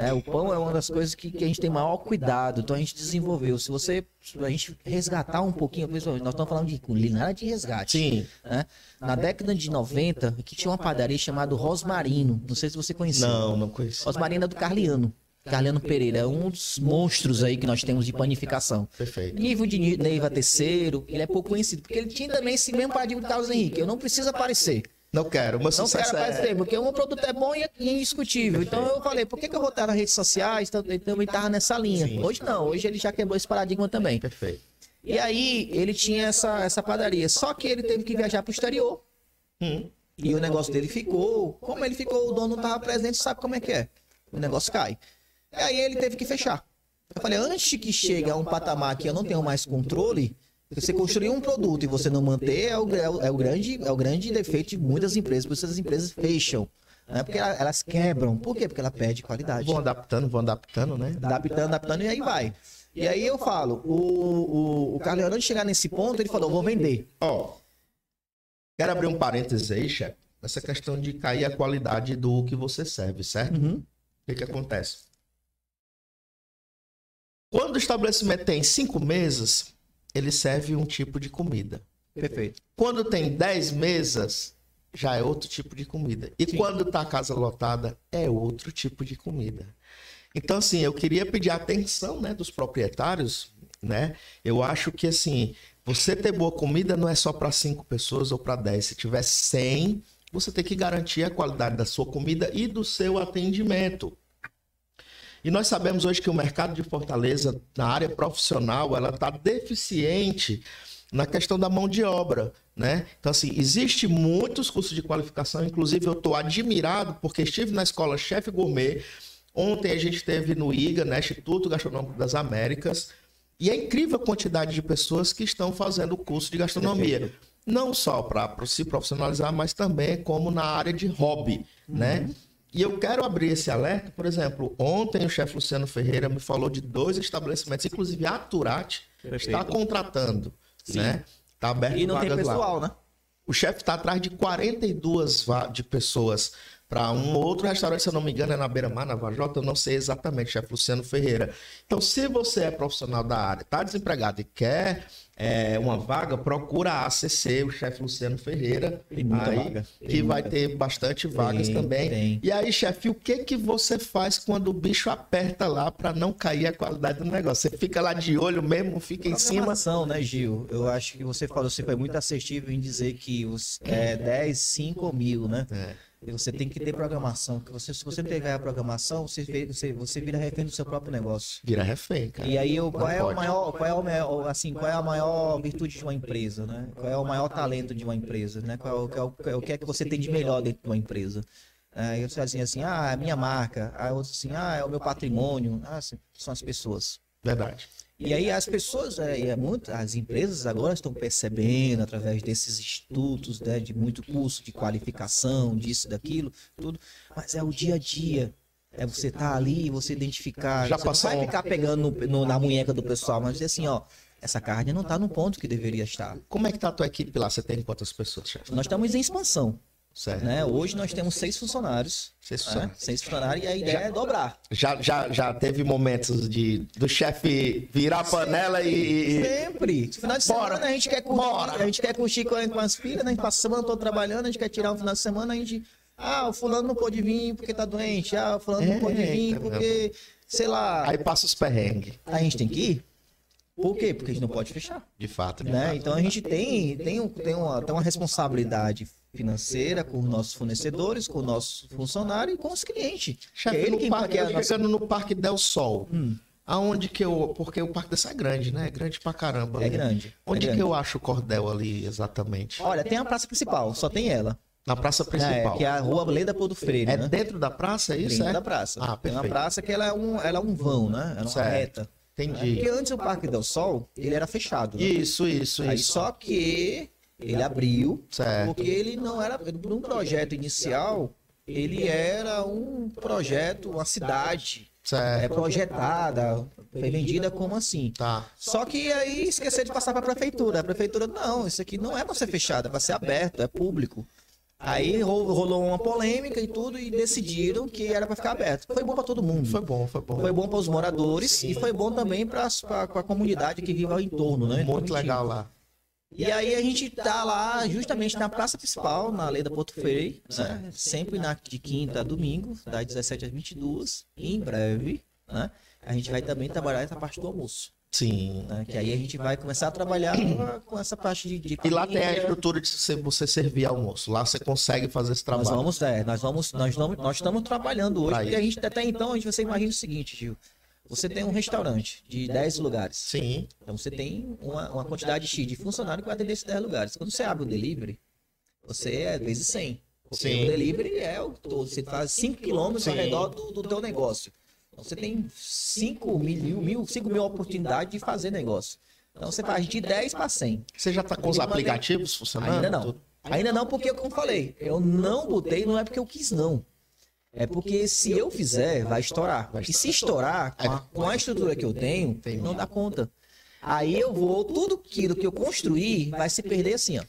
Né? o pão é uma das coisas que, que a gente tem maior cuidado. Então a gente desenvolveu. Se você a gente resgatar um pouquinho, principalmente, nós estamos falando de culinária de resgate. Sim. né? Na década de 90, aqui tinha uma padaria chamada Rosmarino. Não sei se você conheceu. Não, não conheci. Rosmarino é do Carliano. Carliano Pereira é um dos monstros aí que nós temos de panificação. Perfeito. Nível de Neiva terceiro, ele é pouco conhecido, porque ele tinha também esse mesmo paradigma do Carlos Henrique. Eu não preciso aparecer. Não quero. Meu Não sucesso quero é... porque o meu produto é bom e é indiscutível. Então eu falei, por que, que eu vou estar nas redes sociais? Então ele também estava nessa linha. Sim. Hoje não, hoje ele já quebrou esse paradigma também. Perfeito. E aí ele tinha essa, essa padaria. Só que ele teve que viajar para o exterior. Hum. E o negócio dele ficou. Como ele ficou, o dono não estava presente, sabe como é que é. O negócio cai. E aí ele teve que fechar. Eu falei, antes que chegue a um patamar que eu não tenho mais controle, você construir um produto e você não manter é o, é o, grande, é o grande defeito de muitas empresas. Por isso as empresas fecham. Né? Porque ela- elas quebram. Por quê? Porque ela perde qualidade Vão adaptando, vão adaptando, né? adaptando, adaptando, e aí vai. E aí eu falo, o, o, o Carlos, de chegar nesse ponto, ele falou, vou vender. Ó, quero abrir um parênteses aí, chefe. Essa questão de cair a qualidade do que você serve, certo? Uhum. O que que acontece? Quando o estabelecimento tem cinco mesas, ele serve um tipo de comida. Perfeito. Quando tem dez mesas, já é outro tipo de comida. E Sim. quando tá a casa lotada, é outro tipo de comida. Então, assim, eu queria pedir atenção né, dos proprietários, né? Eu acho que, assim, você ter boa comida não é só para cinco pessoas ou para dez. Se tiver cem, você tem que garantir a qualidade da sua comida e do seu atendimento. E nós sabemos hoje que o mercado de Fortaleza, na área profissional, ela está deficiente na questão da mão de obra, né? Então, assim, existe muitos cursos de qualificação, inclusive eu estou admirado porque estive na escola Chefe Gourmet, ontem a gente esteve no IGA, né, Instituto Gastronômico das Américas, e é incrível a quantidade de pessoas que estão fazendo o curso de gastronomia. Não só para se profissionalizar, mas também como na área de hobby, né? uhum. né? E eu quero abrir esse alerta, por exemplo, ontem o chefe Luciano Ferreira me falou de dois estabelecimentos, inclusive a Turati está contratando Sim. né? Tá aberto E não tem pessoal, lá. né? O chefe está atrás de 42 de pessoas para um outro restaurante, se eu não me engano, é na Beira-Mar, na Vajota, eu não sei exatamente, chefe Luciano Ferreira. Então, se você é profissional da área, está desempregado e quer é, uma vaga, procura a ACC, o chefe Luciano Ferreira, aí, vaga. que tem vai ter bastante vagas tem, também. Tem. E aí, chefe, o que que você faz quando o bicho aperta lá para não cair a qualidade do negócio? Você fica lá de olho mesmo, fica em cima? né, Gil? Eu acho que você falou, você foi muito assertivo em dizer que os é, 10, 5 mil, né? É você tem que ter programação. Que você, se você não tiver a programação, você, você, você vira refém do seu próprio negócio. Vira refém, cara. E aí, qual é o maior, qual é o maior, assim, qual é a maior virtude de uma empresa, né? Qual é o maior talento de uma empresa, né? Qual, qual, qual, o que é que você tem de melhor dentro de uma empresa? Aí você assim, assim, ah, é a minha marca. Aí outro assim, ah, é o meu patrimônio. Ah, são as pessoas. Verdade. E aí as pessoas, é, é muito, as empresas agora estão percebendo através desses estudos, né, de muito curso de qualificação, disso, daquilo, tudo. Mas é o dia a dia. É você estar tá ali, você identificar. Já você passou... não vai ficar pegando no, no, na munheca do pessoal, mas dizer assim, ó, essa carne não está no ponto que deveria estar. Como é que está a tua equipe lá? Você tem quantas pessoas, chefe? Nós estamos em expansão. Certo. Né? Hoje nós temos seis funcionários. Seis funcionários. Né? Seis funcionários e a ideia já, é dobrar. Já, já, já teve momentos de do chefe virar a panela e. Sempre. Final de Bora. semana a gente quer curtir. Bora. A gente quer curtir com, com as filhas, né? a gente passa a semana toda trabalhando, a gente quer tirar um final de semana, a gente. Ah, o fulano não pôde vir porque tá doente. Ah, o fulano não pôde vir porque, sei lá. Aí passa os perrengues. A gente tem que ir? Por quê? Porque a gente não pode fechar. De fato. De né? fato. Então a gente tem, tem, tem, uma, tem uma responsabilidade financeira com os nossos fornecedores, com o nosso funcionário e com os clientes. Chefe, é ele no parque, é nossa... no Parque Del Sol. Hum. Aonde que eu. Porque o Parque dessa é grande, né? É grande pra caramba. É grande. Onde é grande. que eu acho o cordel ali, exatamente? Olha, tem a praça principal, só tem ela. Na praça principal. É, que é a rua Leda Pô do Freire. É né? dentro da praça, é isso? Dentro é? da praça. Ah, perfeito. Tem uma praça que ela é um, ela é um vão, né? Ela é uma certo. reta. Entendi. Porque antes o Parque Del Sol, ele era fechado. Né? Isso, isso, Aí, isso. Só que ele abriu, certo. porque ele não era. Num projeto inicial, ele era um projeto, uma cidade. Certo. É projetada, foi vendida como assim. Tá. Só que aí esqueceu de passar para a prefeitura. A prefeitura, não, isso aqui não é para ser fechado, é para ser aberto, é público. Aí rolou uma polêmica e tudo e decidiram que era para ficar aberto. Foi bom para todo mundo. Foi bom, foi bom. Foi bom para os moradores Sim. e foi bom também para a comunidade que vive ao entorno, né? Muito legal lá. E aí a gente tá lá justamente na praça principal, na Lei da Porto Freire, né? sempre na, de quinta a domingo, das 17 às 22. E em breve, né? a gente vai também trabalhar essa parte do almoço. Sim. Né? Que aí a gente vai começar a trabalhar com essa parte de, de E lá tem a estrutura de você servir almoço. Lá você consegue fazer esse trabalho. Nós vamos, é, nós vamos, nós vamos, nós estamos trabalhando hoje. Porque a gente até então, a gente, você imagina o seguinte, Gil. Você tem um restaurante de 10 lugares. Sim. Então você tem uma, uma quantidade X de funcionário que vai atender esses 10 lugares. Quando você abre o delivery, você é vezes 100. Porque Sim. o delivery é o todo. Você faz 5 quilômetros ao redor do, do teu negócio. Então você tem 5 mil, mil, 5 mil oportunidades de fazer negócio. Então você faz de 10 para 100. Você já está com os aplicativos funcionando? Ainda não. Ainda não, porque, como eu falei, eu não botei, não é porque eu quis, não. É porque se eu fizer, vai estourar. E se estourar, com a, com a estrutura que eu tenho, não dá conta. Aí eu vou, tudo aquilo que eu construí vai se perder assim, ó.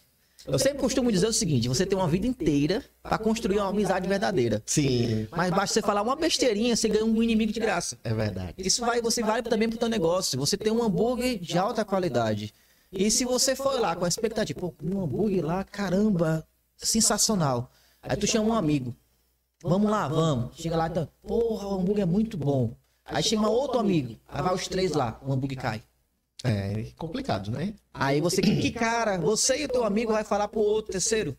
Eu sempre costumo dizer o seguinte: você tem uma vida inteira para construir uma amizade verdadeira. Sim. Mas basta você falar uma besteirinha, você ganha um inimigo de graça. É verdade. Isso vai, você vale também pro teu negócio. Você tem um hambúrguer de alta qualidade. E se você for lá com a expectativa, pô, um hambúrguer lá, caramba, sensacional. Aí tu chama um amigo. Vamos lá, vamos. Chega lá, então, porra, o hambúrguer é muito bom. Aí um outro amigo. Aí vai os três lá, o hambúrguer cai. É complicado, né? Aí você, que, cara, você e o teu amigo vai falar pro outro terceiro.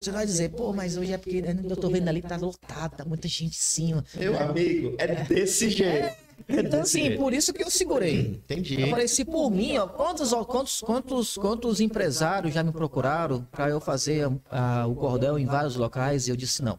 Você vai dizer, pô, mas hoje é porque né, eu tô vendo ali, tá lotado, tá muita gente em cima. Meu amigo, é desse jeito. É, então, assim, jeito. por isso que eu segurei. Entendi. Eu falei, se por mim, ó, quantos, ó, quantos, quantos, quantos empresários já me procuraram para eu fazer uh, o cordel em vários locais? E eu disse não.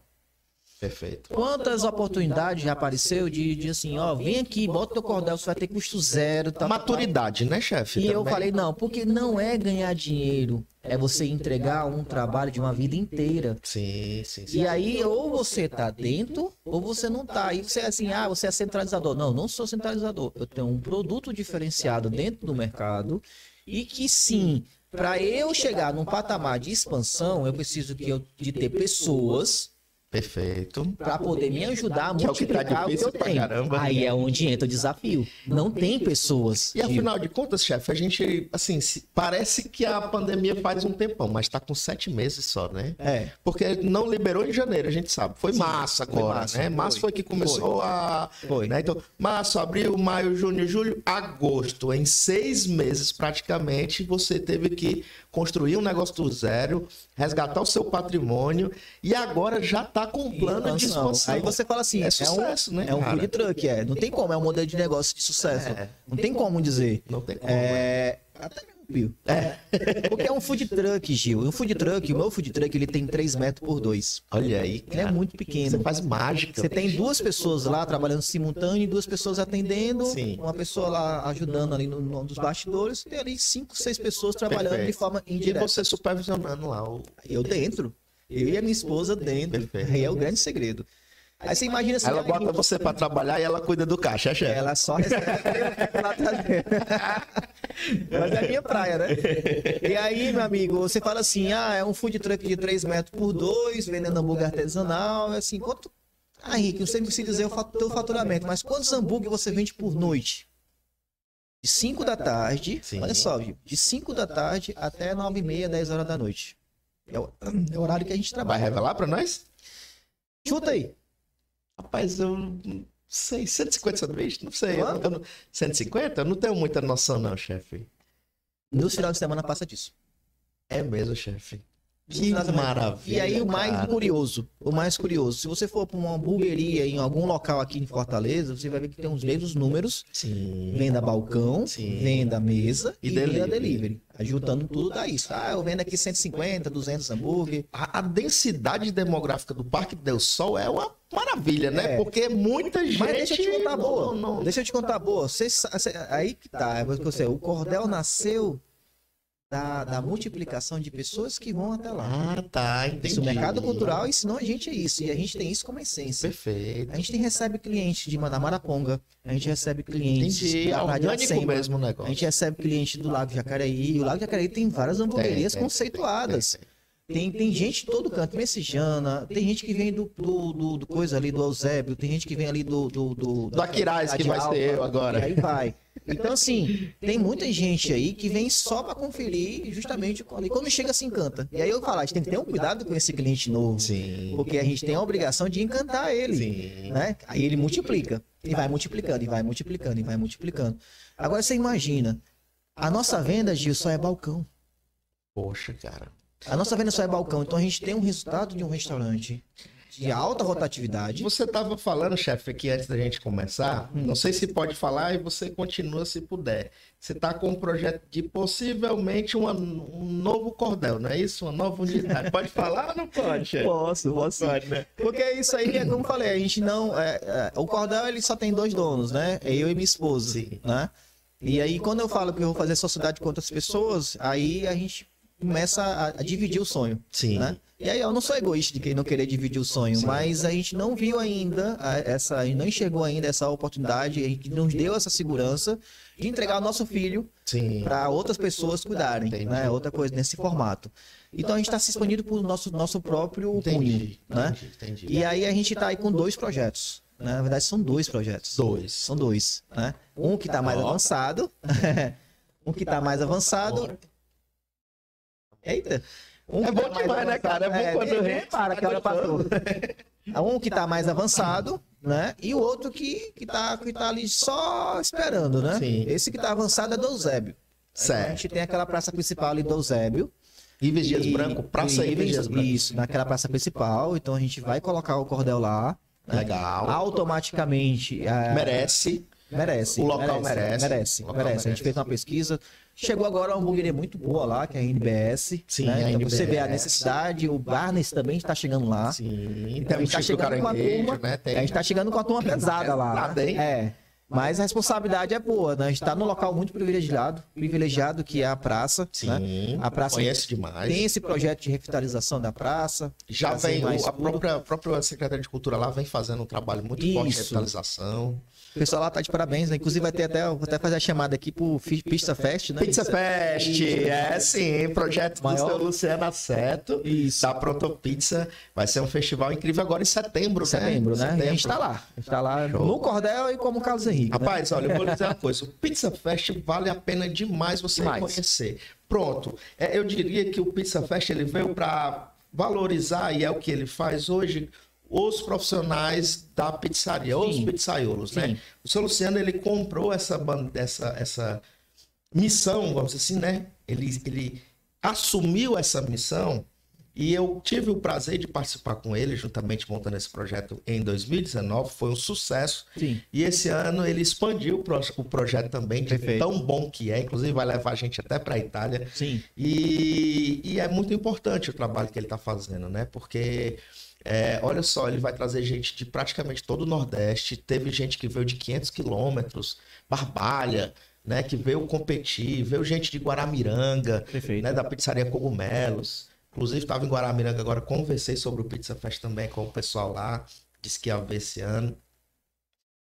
Perfeito. Quantas oportunidades já apareceu de, de assim, ó, vem aqui, bota teu cordel, você vai ter custo zero. Tá, Maturidade, tá, né, chefe? E também. eu falei, não, porque não é ganhar dinheiro, é você entregar um trabalho de uma vida inteira. Sim, sim, sim. E aí, ou você tá dentro, ou você não tá. Aí você é assim, ah, você é centralizador. Não, não sou centralizador. Eu tenho um produto diferenciado dentro do mercado e que sim, para eu chegar num patamar de expansão, eu preciso que eu, de ter pessoas Perfeito. Para poder me ajudar a multiplicar que é o que, tá o que eu tenho. Caramba. Aí é onde entra o desafio. Não tem pessoas. E afinal de contas, chefe, a gente, assim, parece que a pandemia faz um tempão, mas está com sete meses só, né? É. Porque não liberou em janeiro, a gente sabe. Foi Sim, março agora, foi março, né? Março foi, foi que começou foi. a. Foi. Né? Então, março, abril, maio, junho, julho, agosto. Em seis meses, praticamente, você teve que construir um negócio do zero, resgatar o seu patrimônio e agora já está com um plano de expansão. Aí você fala assim, é sucesso, é um, né? É um food truck, é. Não tem como, é um modelo de negócio de sucesso. É, não tem como dizer. Não tem como. É, é. até Pio. É. Porque é um food truck, Gil. Um food truck, o meu food truck, ele tem 3 metros por 2. Olha aí. Ele é muito pequeno. Você faz mágica. Você tem duas pessoas lá trabalhando simultâneo e duas pessoas atendendo. Sim. Uma pessoa lá ajudando ali no, no dos bastidores. Tem ali cinco, seis pessoas trabalhando Perfeito. de forma indireta. E você supervisionando lá. O... Eu dentro. Eu e a minha esposa dentro. Perfeito. Aí é o grande segredo. Aí você imagina assim. Ela bota você para trabalhar e ela cuida do caixa, chefe. Ela só recebe Mas é minha praia, né? E aí, meu amigo, você fala assim: ah, é um food truck de 3 metros por 2, vendendo hambúrguer artesanal. Assim, quanto. Ah, Rick, você precisa dizer o teu faturamento, mas quantos hambúrguer você vende por noite? De 5 da tarde, Sim. olha só, viu? De 5 da tarde até 9 e meia, 10 horas da noite. É o, é o horário que a gente trabalha. Vai revelar para nós? Chuta aí. Rapaz, eu não sei, 150 sanduíches? Não sei. Eu, eu, 150? Eu não tenho muita noção, não, chefe. No final de semana passa disso. É mesmo, chefe. Que maravilha. E aí o mais cara. curioso, o mais curioso, se você for para uma hamburgueria em algum local aqui em Fortaleza, você vai ver que tem os mesmos números. Sim. Venda balcão, Sim. venda mesa e, e delivery. venda delivery. Ajuntando tudo dá isso. Ah, eu vendo aqui 150, 200 hambúrguer. A, a densidade demográfica do Parque Del Sol é uma maravilha, né? É. Porque muita gente. Mas deixa eu te contar boa. Não, não... Deixa eu te contar boa. Você, aí que tá. Você, o Cordel nasceu da, da, multiplicação de pessoas que vão até lá. Ah, tá, entendi. o mercado cultural ensinou a gente isso, e a gente tem isso como essência. Perfeito. A gente recebe cliente de Manamaraponga, a gente recebe clientes entendi. da Rádio Acema, mesmo o negócio. a gente recebe cliente do Lago Jacareí, o Lago Jacareí tem várias hamburguerias tem, conceituadas. Tem, tem, tem, gente de todo canto, Messejana, tem gente que vem do, do, do, do, coisa ali, do Eusébio, tem gente que vem ali do... Do, do, do Aquiraz, que vai ser eu agora. E aí vai. Então, assim, tem muita gente aí que vem só para conferir justamente e quando chega se encanta. E aí eu falo, a gente tem que ter um cuidado com esse cliente novo. Sim. Porque a gente tem a obrigação de encantar ele. Sim. Né? Aí ele multiplica. E vai multiplicando, e vai multiplicando, e vai multiplicando. Agora você imagina, a nossa venda, Gil, só é balcão. Poxa, cara. A nossa venda só é balcão. Então a gente tem um resultado de um restaurante de alta rotatividade. Você estava falando, chefe, aqui antes da gente começar. Hum. Não sei se pode falar e você continua se puder. Você está com um projeto de possivelmente uma, um novo cordel, não é isso? Uma nova unidade. Pode falar ou não pode? Chefe? Posso, posso. Pode, né? Porque isso aí é como eu falei, a gente não. É, é, o cordel ele só tem dois donos, né? É eu e minha esposa. Sim. Né? E aí, quando eu falo que eu vou fazer sociedade com outras pessoas, aí a gente começa a, a dividir o sonho. Sim. Né? E aí, eu não sou egoísta de quem não querer dividir o sonho, Sim. mas a gente não viu ainda essa, a gente não enxergou ainda essa oportunidade, a gente nos deu essa segurança de entregar o nosso filho para outras pessoas cuidarem, entendi. né? Outra coisa nesse formato. Então a gente está se expandindo para o nosso, nosso próprio punho, né? Entendi. E aí a gente está aí com dois projetos. Né? Na verdade, são dois projetos. Dois. São dois. Né? Um que está mais avançado. um que está mais avançado. Eita! Um é bom tá demais, né, cara? É bom é, quando é, para que hora passou. Um que tá mais avançado, né? E o outro que, que, tá, que tá ali só esperando, né? Sim. Esse que tá avançado é do Eusébio. Certo. a gente tem aquela praça principal ali do Eusébio. Ives Dias Branco, Praça Ives Dias Branco. Isso, naquela praça principal. Então a gente vai colocar o cordel lá. Né? Legal. Automaticamente. É... Merece. Merece. O local merece. Merece. Merece. Local merece. A gente fez uma pesquisa. Chegou agora uma hamburgueria muito boa lá, que é a NBS. Sim, né? a então NBS. você vê a necessidade, o Barnes também está chegando lá. Sim, então a gente está chegando com a turma. Né? A gente está chegando com a turma pesada lá. Né? É. Mas a responsabilidade é boa, né? A gente está num local muito privilegiado, privilegiado que é a praça. Sim, né? a praça conhece demais. Tem esse projeto de revitalização da praça. Já vem, a própria, a própria Secretaria de Cultura lá vem fazendo um trabalho muito Isso. forte de revitalização. O pessoal lá tá de parabéns, né? Inclusive vai ter até, vou até fazer a chamada aqui pro Pizza Fest, né? Pizza Fest, é sim, projeto Maior... do seu Luciano Aceto, Isso. da Proto Pizza. Vai ser um festival incrível agora em setembro, né? Setembro, né? Setembro. a gente tá lá. A gente tá lá Show. no Cordel e como Carlos Henrique. Né? Rapaz, né? olha, eu vou dizer uma coisa. O Pizza Fest vale a pena demais você demais. conhecer. Pronto. É, eu diria que o Pizza Fest ele veio para valorizar, e é o que ele faz hoje, os profissionais da pizzaria, Sim. os pizzaiolos, né? O seu Luciano, ele comprou essa, essa, essa missão, vamos dizer assim, né? Ele, ele assumiu essa missão e eu tive o prazer de participar com ele, juntamente montando esse projeto em 2019. Foi um sucesso. Sim. E esse ano ele expandiu o projeto também, de tão bom que é. Inclusive, vai levar a gente até para a Itália. Sim. E, e é muito importante o trabalho que ele está fazendo, né? Porque é, olha só, ele vai trazer gente de praticamente todo o Nordeste. Teve gente que veio de 500 quilômetros, Barbalha, né, que veio competir. Veio gente de Guaramiranga, né, da pizzaria Cogumelos. Inclusive, estava em Guaramiranga agora, conversei sobre o Pizza Fest também com o pessoal lá. Disse que ia ver esse ano.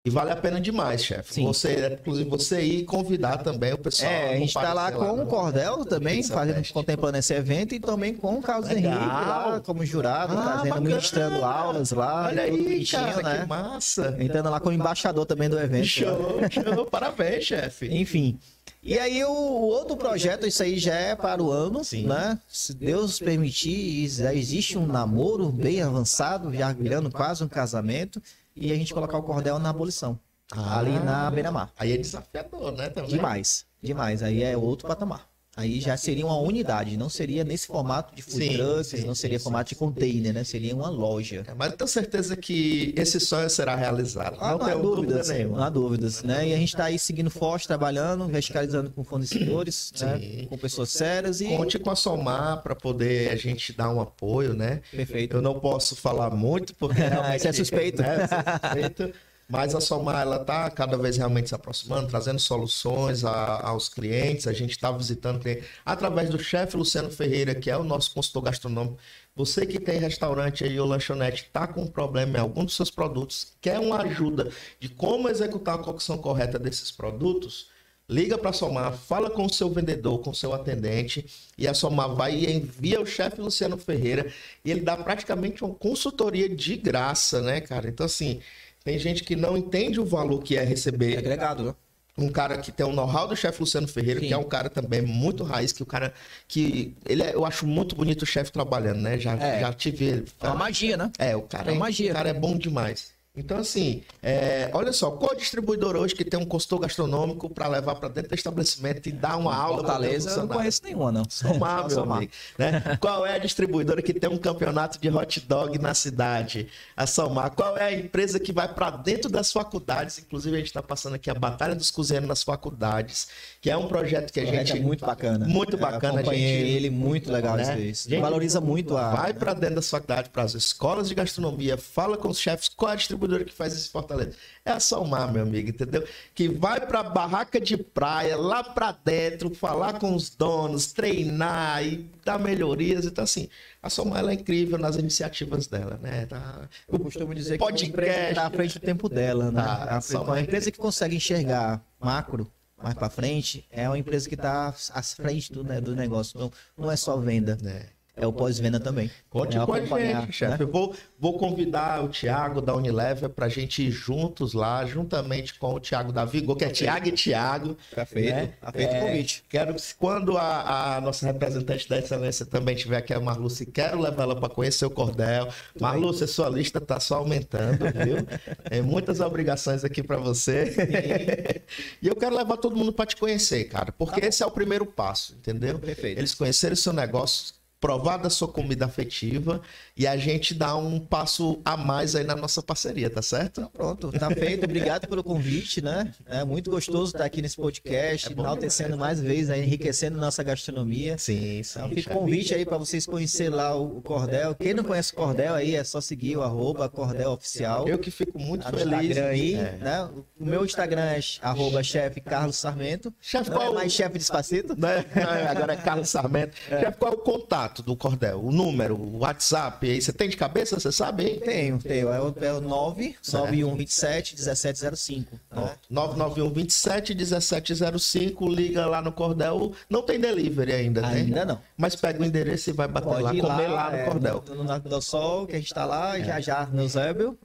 E vale a pena demais, chefe. Você, inclusive, você ir convidar também o pessoal. É, a gente está lá com o Cordel também, fazendo, contemplando esse evento, e também com o Carlos Legal. Henrique lá como jurado, ah, trazendo, bacana. ministrando aulas lá. Olha aí, cara, né? que massa. Entrando lá como embaixador também do evento. Show, né? show. Parabéns, chefe. Enfim. E aí o outro projeto, isso aí já é para o ano, Sim. né? Se Deus permitir, já existe um namoro bem avançado, já virando quase um casamento e a gente colocar o cordel na abolição. Ah, ali na beira-mar. Aí é desafiador, né? Também. Demais, demais. Aí é outro patamar. Aí já seria uma unidade, não seria nesse formato de food sim, trucks, sim, não seria sim, formato de container, né? Seria uma loja. É, mas eu tenho certeza que esse sonho será realizado. Ah, não, não há dúvidas, dúvida não há dúvidas, né? E a gente está aí seguindo forte, trabalhando, verticalizando com fornecedores, né? com pessoas sérias e... Conte com a Somar para poder a gente dar um apoio, né? Perfeito. Eu não posso falar muito porque... Isso é suspeito. Né? É suspeito. Mas a Somar ela está cada vez realmente se aproximando, trazendo soluções a, aos clientes. A gente está visitando clientes através do chefe Luciano Ferreira, que é o nosso consultor gastronômico. Você que tem restaurante aí ou lanchonete, está com um problema em algum dos seus produtos, quer uma ajuda de como executar a cocção correta desses produtos, liga para a Somar, fala com o seu vendedor, com o seu atendente, e a Somar vai e envia o chefe Luciano Ferreira, e ele dá praticamente uma consultoria de graça, né, cara? Então, assim, tem gente que não entende o valor que é receber. É agregado, né? Um cara que tem o know-how do chefe Luciano Ferreira, Sim. que é um cara também muito raiz, que o cara que ele é, eu acho muito bonito o chefe trabalhando, né? Já, é. já tive ele. É uma magia, né? É, o cara é, uma magia. O cara é bom demais. Então, assim, é, olha só, qual é distribuidor hoje que tem um consultor gastronômico para levar para dentro do estabelecimento e dar uma aula? Fortaleza, eu não conheço nenhuma, não. Somar, meu Somar. amigo. Né? Qual é a distribuidora que tem um campeonato de hot dog na cidade? A Somar. Qual é a empresa que vai para dentro das faculdades? Inclusive, a gente está passando aqui a Batalha dos Cozinheiros nas faculdades, que é um projeto que a gente. É muito bacana. Muito bacana, a gente. ele, muito legal né? isso. Gente, valoriza muito a. Vai para dentro das faculdades, para as escolas de gastronomia, fala com os chefes qual é a distribuidora que faz esse Fortaleza. É a Salmar, meu amigo, entendeu? Que vai pra barraca de praia, lá pra dentro, falar com os donos, treinar e dar melhorias. Então, assim, a Salmar ela é incrível nas iniciativas dela, né? Tá... Eu costumo dizer podcast, que a está à frente do tempo dela, né? Tá, a, uma empresa que consegue enxergar macro mais para frente é uma empresa que está à frente do, né, do negócio. Não, não é só venda. É. é o pós-venda também. Conte é com a gente, chefe. Né? Eu vou, vou convidar o Thiago da Unilever para a gente ir juntos lá, juntamente com o Thiago da Vigor, que é Thiago e Thiago. Perfeito. Né? Tá feito o é, convite. Quero que, quando a, a, nossa representante da excelência também estiver aqui, a Marluce, quero levar ela para conhecer o Cordel. Marluce, sua lista está só aumentando, viu? É, muitas obrigações aqui para você. e eu quero levar todo mundo para te conhecer, cara, porque tá esse é o primeiro passo, entendeu? Perfeito. Eles conhecerem o seu negócio, provar da sua comida afetiva e a gente dá um passo a mais aí na nossa parceria, tá certo? Então, pronto, tá feito. Obrigado pelo convite, né? É muito gostoso estar aqui nesse podcast, é enaltecendo mais vezes, aí, enriquecendo nossa gastronomia. Sim, sim. Então, fica o convite aí para vocês conhecer lá o Cordel. Quem não conhece o Cordel aí, é só seguir o arroba Cordel Oficial. Eu que fico muito tá feliz. Instagram aí, é. né? O meu Instagram é arroba chefe Carlos Sarmento. Chefe qual... é mais chefe Despacito? Né? Agora é Carlos Sarmento. É. Chefe, qual é o contato do Cordel? O número, o WhatsApp, aí você tem de cabeça, você sabe, hein? Tenho, tenho. É o, é o 99127 1705. Né? 99127 1705, liga lá no Cordel. Não tem delivery ainda, né? Ainda não. Mas pega o endereço e vai bater Pode lá, comer lá, lá no é, Cordel. No, no do Sol, que a gente tá lá, é. já já no.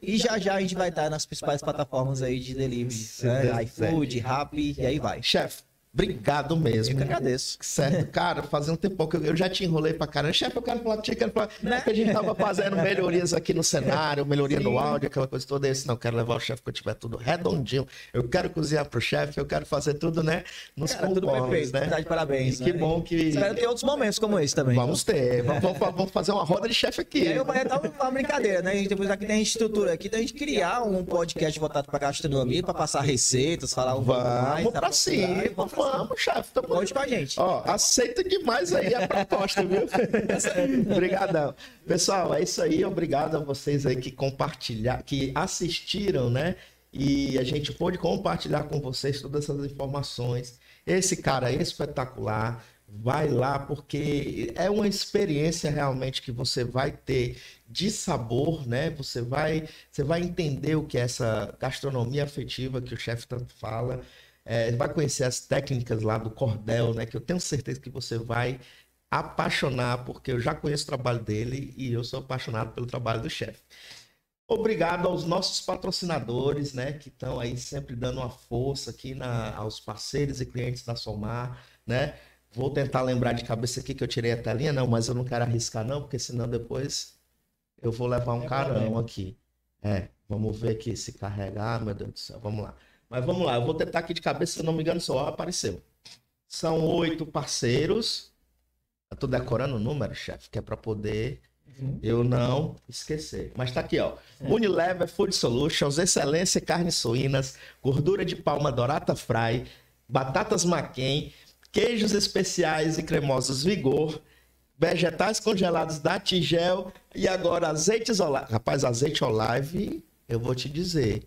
E já já a gente vai estar nas principais plataformas aí de delivery. Né? iFood, Rappi, e aí vai. Chefe, Obrigado mesmo. Eu que agradeço. Certo, cara, fazia um tempo que eu, já te enrolei pra caramba. Chefe, eu quero falar contigo, quero falar. Né? Que a gente tava fazendo melhorias aqui no cenário, melhoria Sim. no áudio, aquela coisa toda. Esse não, quero levar o chefe quando tiver tudo redondinho. Eu quero cozinhar pro chefe, eu quero fazer tudo, né? Nos cara, tudo perfeito. Né? Tá parabéns. E que né? bom que. Espero ter outros momentos como esse também. Vamos ter. Vamos, vamos fazer uma roda de chefe aqui. E aí, vai dar uma brincadeira, né? Depois aqui tem a estrutura aqui, da gente criar um podcast voltado pra gastronomia, pra passar receitas, falar um. Vamos pra cima, vamos, vamos, chefe Conte com a gente. Ó, aceita demais aí a proposta, viu? Obrigadão. Pessoal, é isso aí. Obrigado a vocês aí que compartilharam, que assistiram, né? E a gente pôde compartilhar com vocês todas essas informações. Esse cara é espetacular. Vai lá, porque é uma experiência realmente que você vai ter de sabor, né? Você vai, você vai entender o que é essa gastronomia afetiva que o chefe tanto fala. É, vai conhecer as técnicas lá do cordel, né? Que eu tenho certeza que você vai apaixonar, porque eu já conheço o trabalho dele e eu sou apaixonado pelo trabalho do chefe. Obrigado aos nossos patrocinadores, né, que estão aí sempre dando uma força aqui na, aos parceiros e clientes da Somar, né? Vou tentar lembrar de cabeça aqui que eu tirei a telinha, não, mas eu não quero arriscar não, porque senão depois eu vou levar um é carão aqui. É, vamos ver aqui se carregar, meu Deus do céu, vamos lá. Mas vamos lá, eu vou tentar aqui de cabeça, se não me engano, só apareceu. São oito parceiros. Eu tô decorando o número, chefe, que é para poder uhum. eu não esquecer. Mas tá aqui, ó. É. Unilever Food Solutions, excelência carnes suínas, gordura de palma dorata fry, batatas maquem, queijos especiais e cremosos Vigor, vegetais congelados da Tigel e agora azeites olive. Rapaz, azeite olive, eu vou te dizer.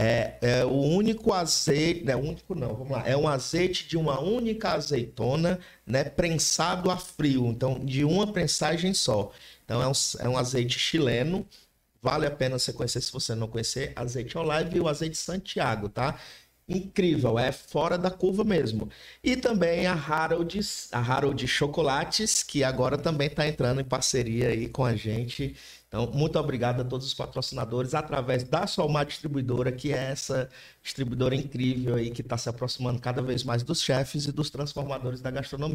É, é o único azeite, né? Único não, vamos lá. É um azeite de uma única azeitona, né? Prensado a frio, então de uma prensagem só. Então é um, é um azeite chileno. Vale a pena você conhecer se você não conhecer. Azeite Olive e o azeite Santiago, tá? Incrível, é fora da curva mesmo. E também a Harold, a Harold Chocolates, que agora também está entrando em parceria aí com a gente então, muito obrigado a todos os patrocinadores através da Solmar Distribuidora, que é essa distribuidora incrível aí que está se aproximando cada vez mais dos chefes e dos transformadores da gastronomia.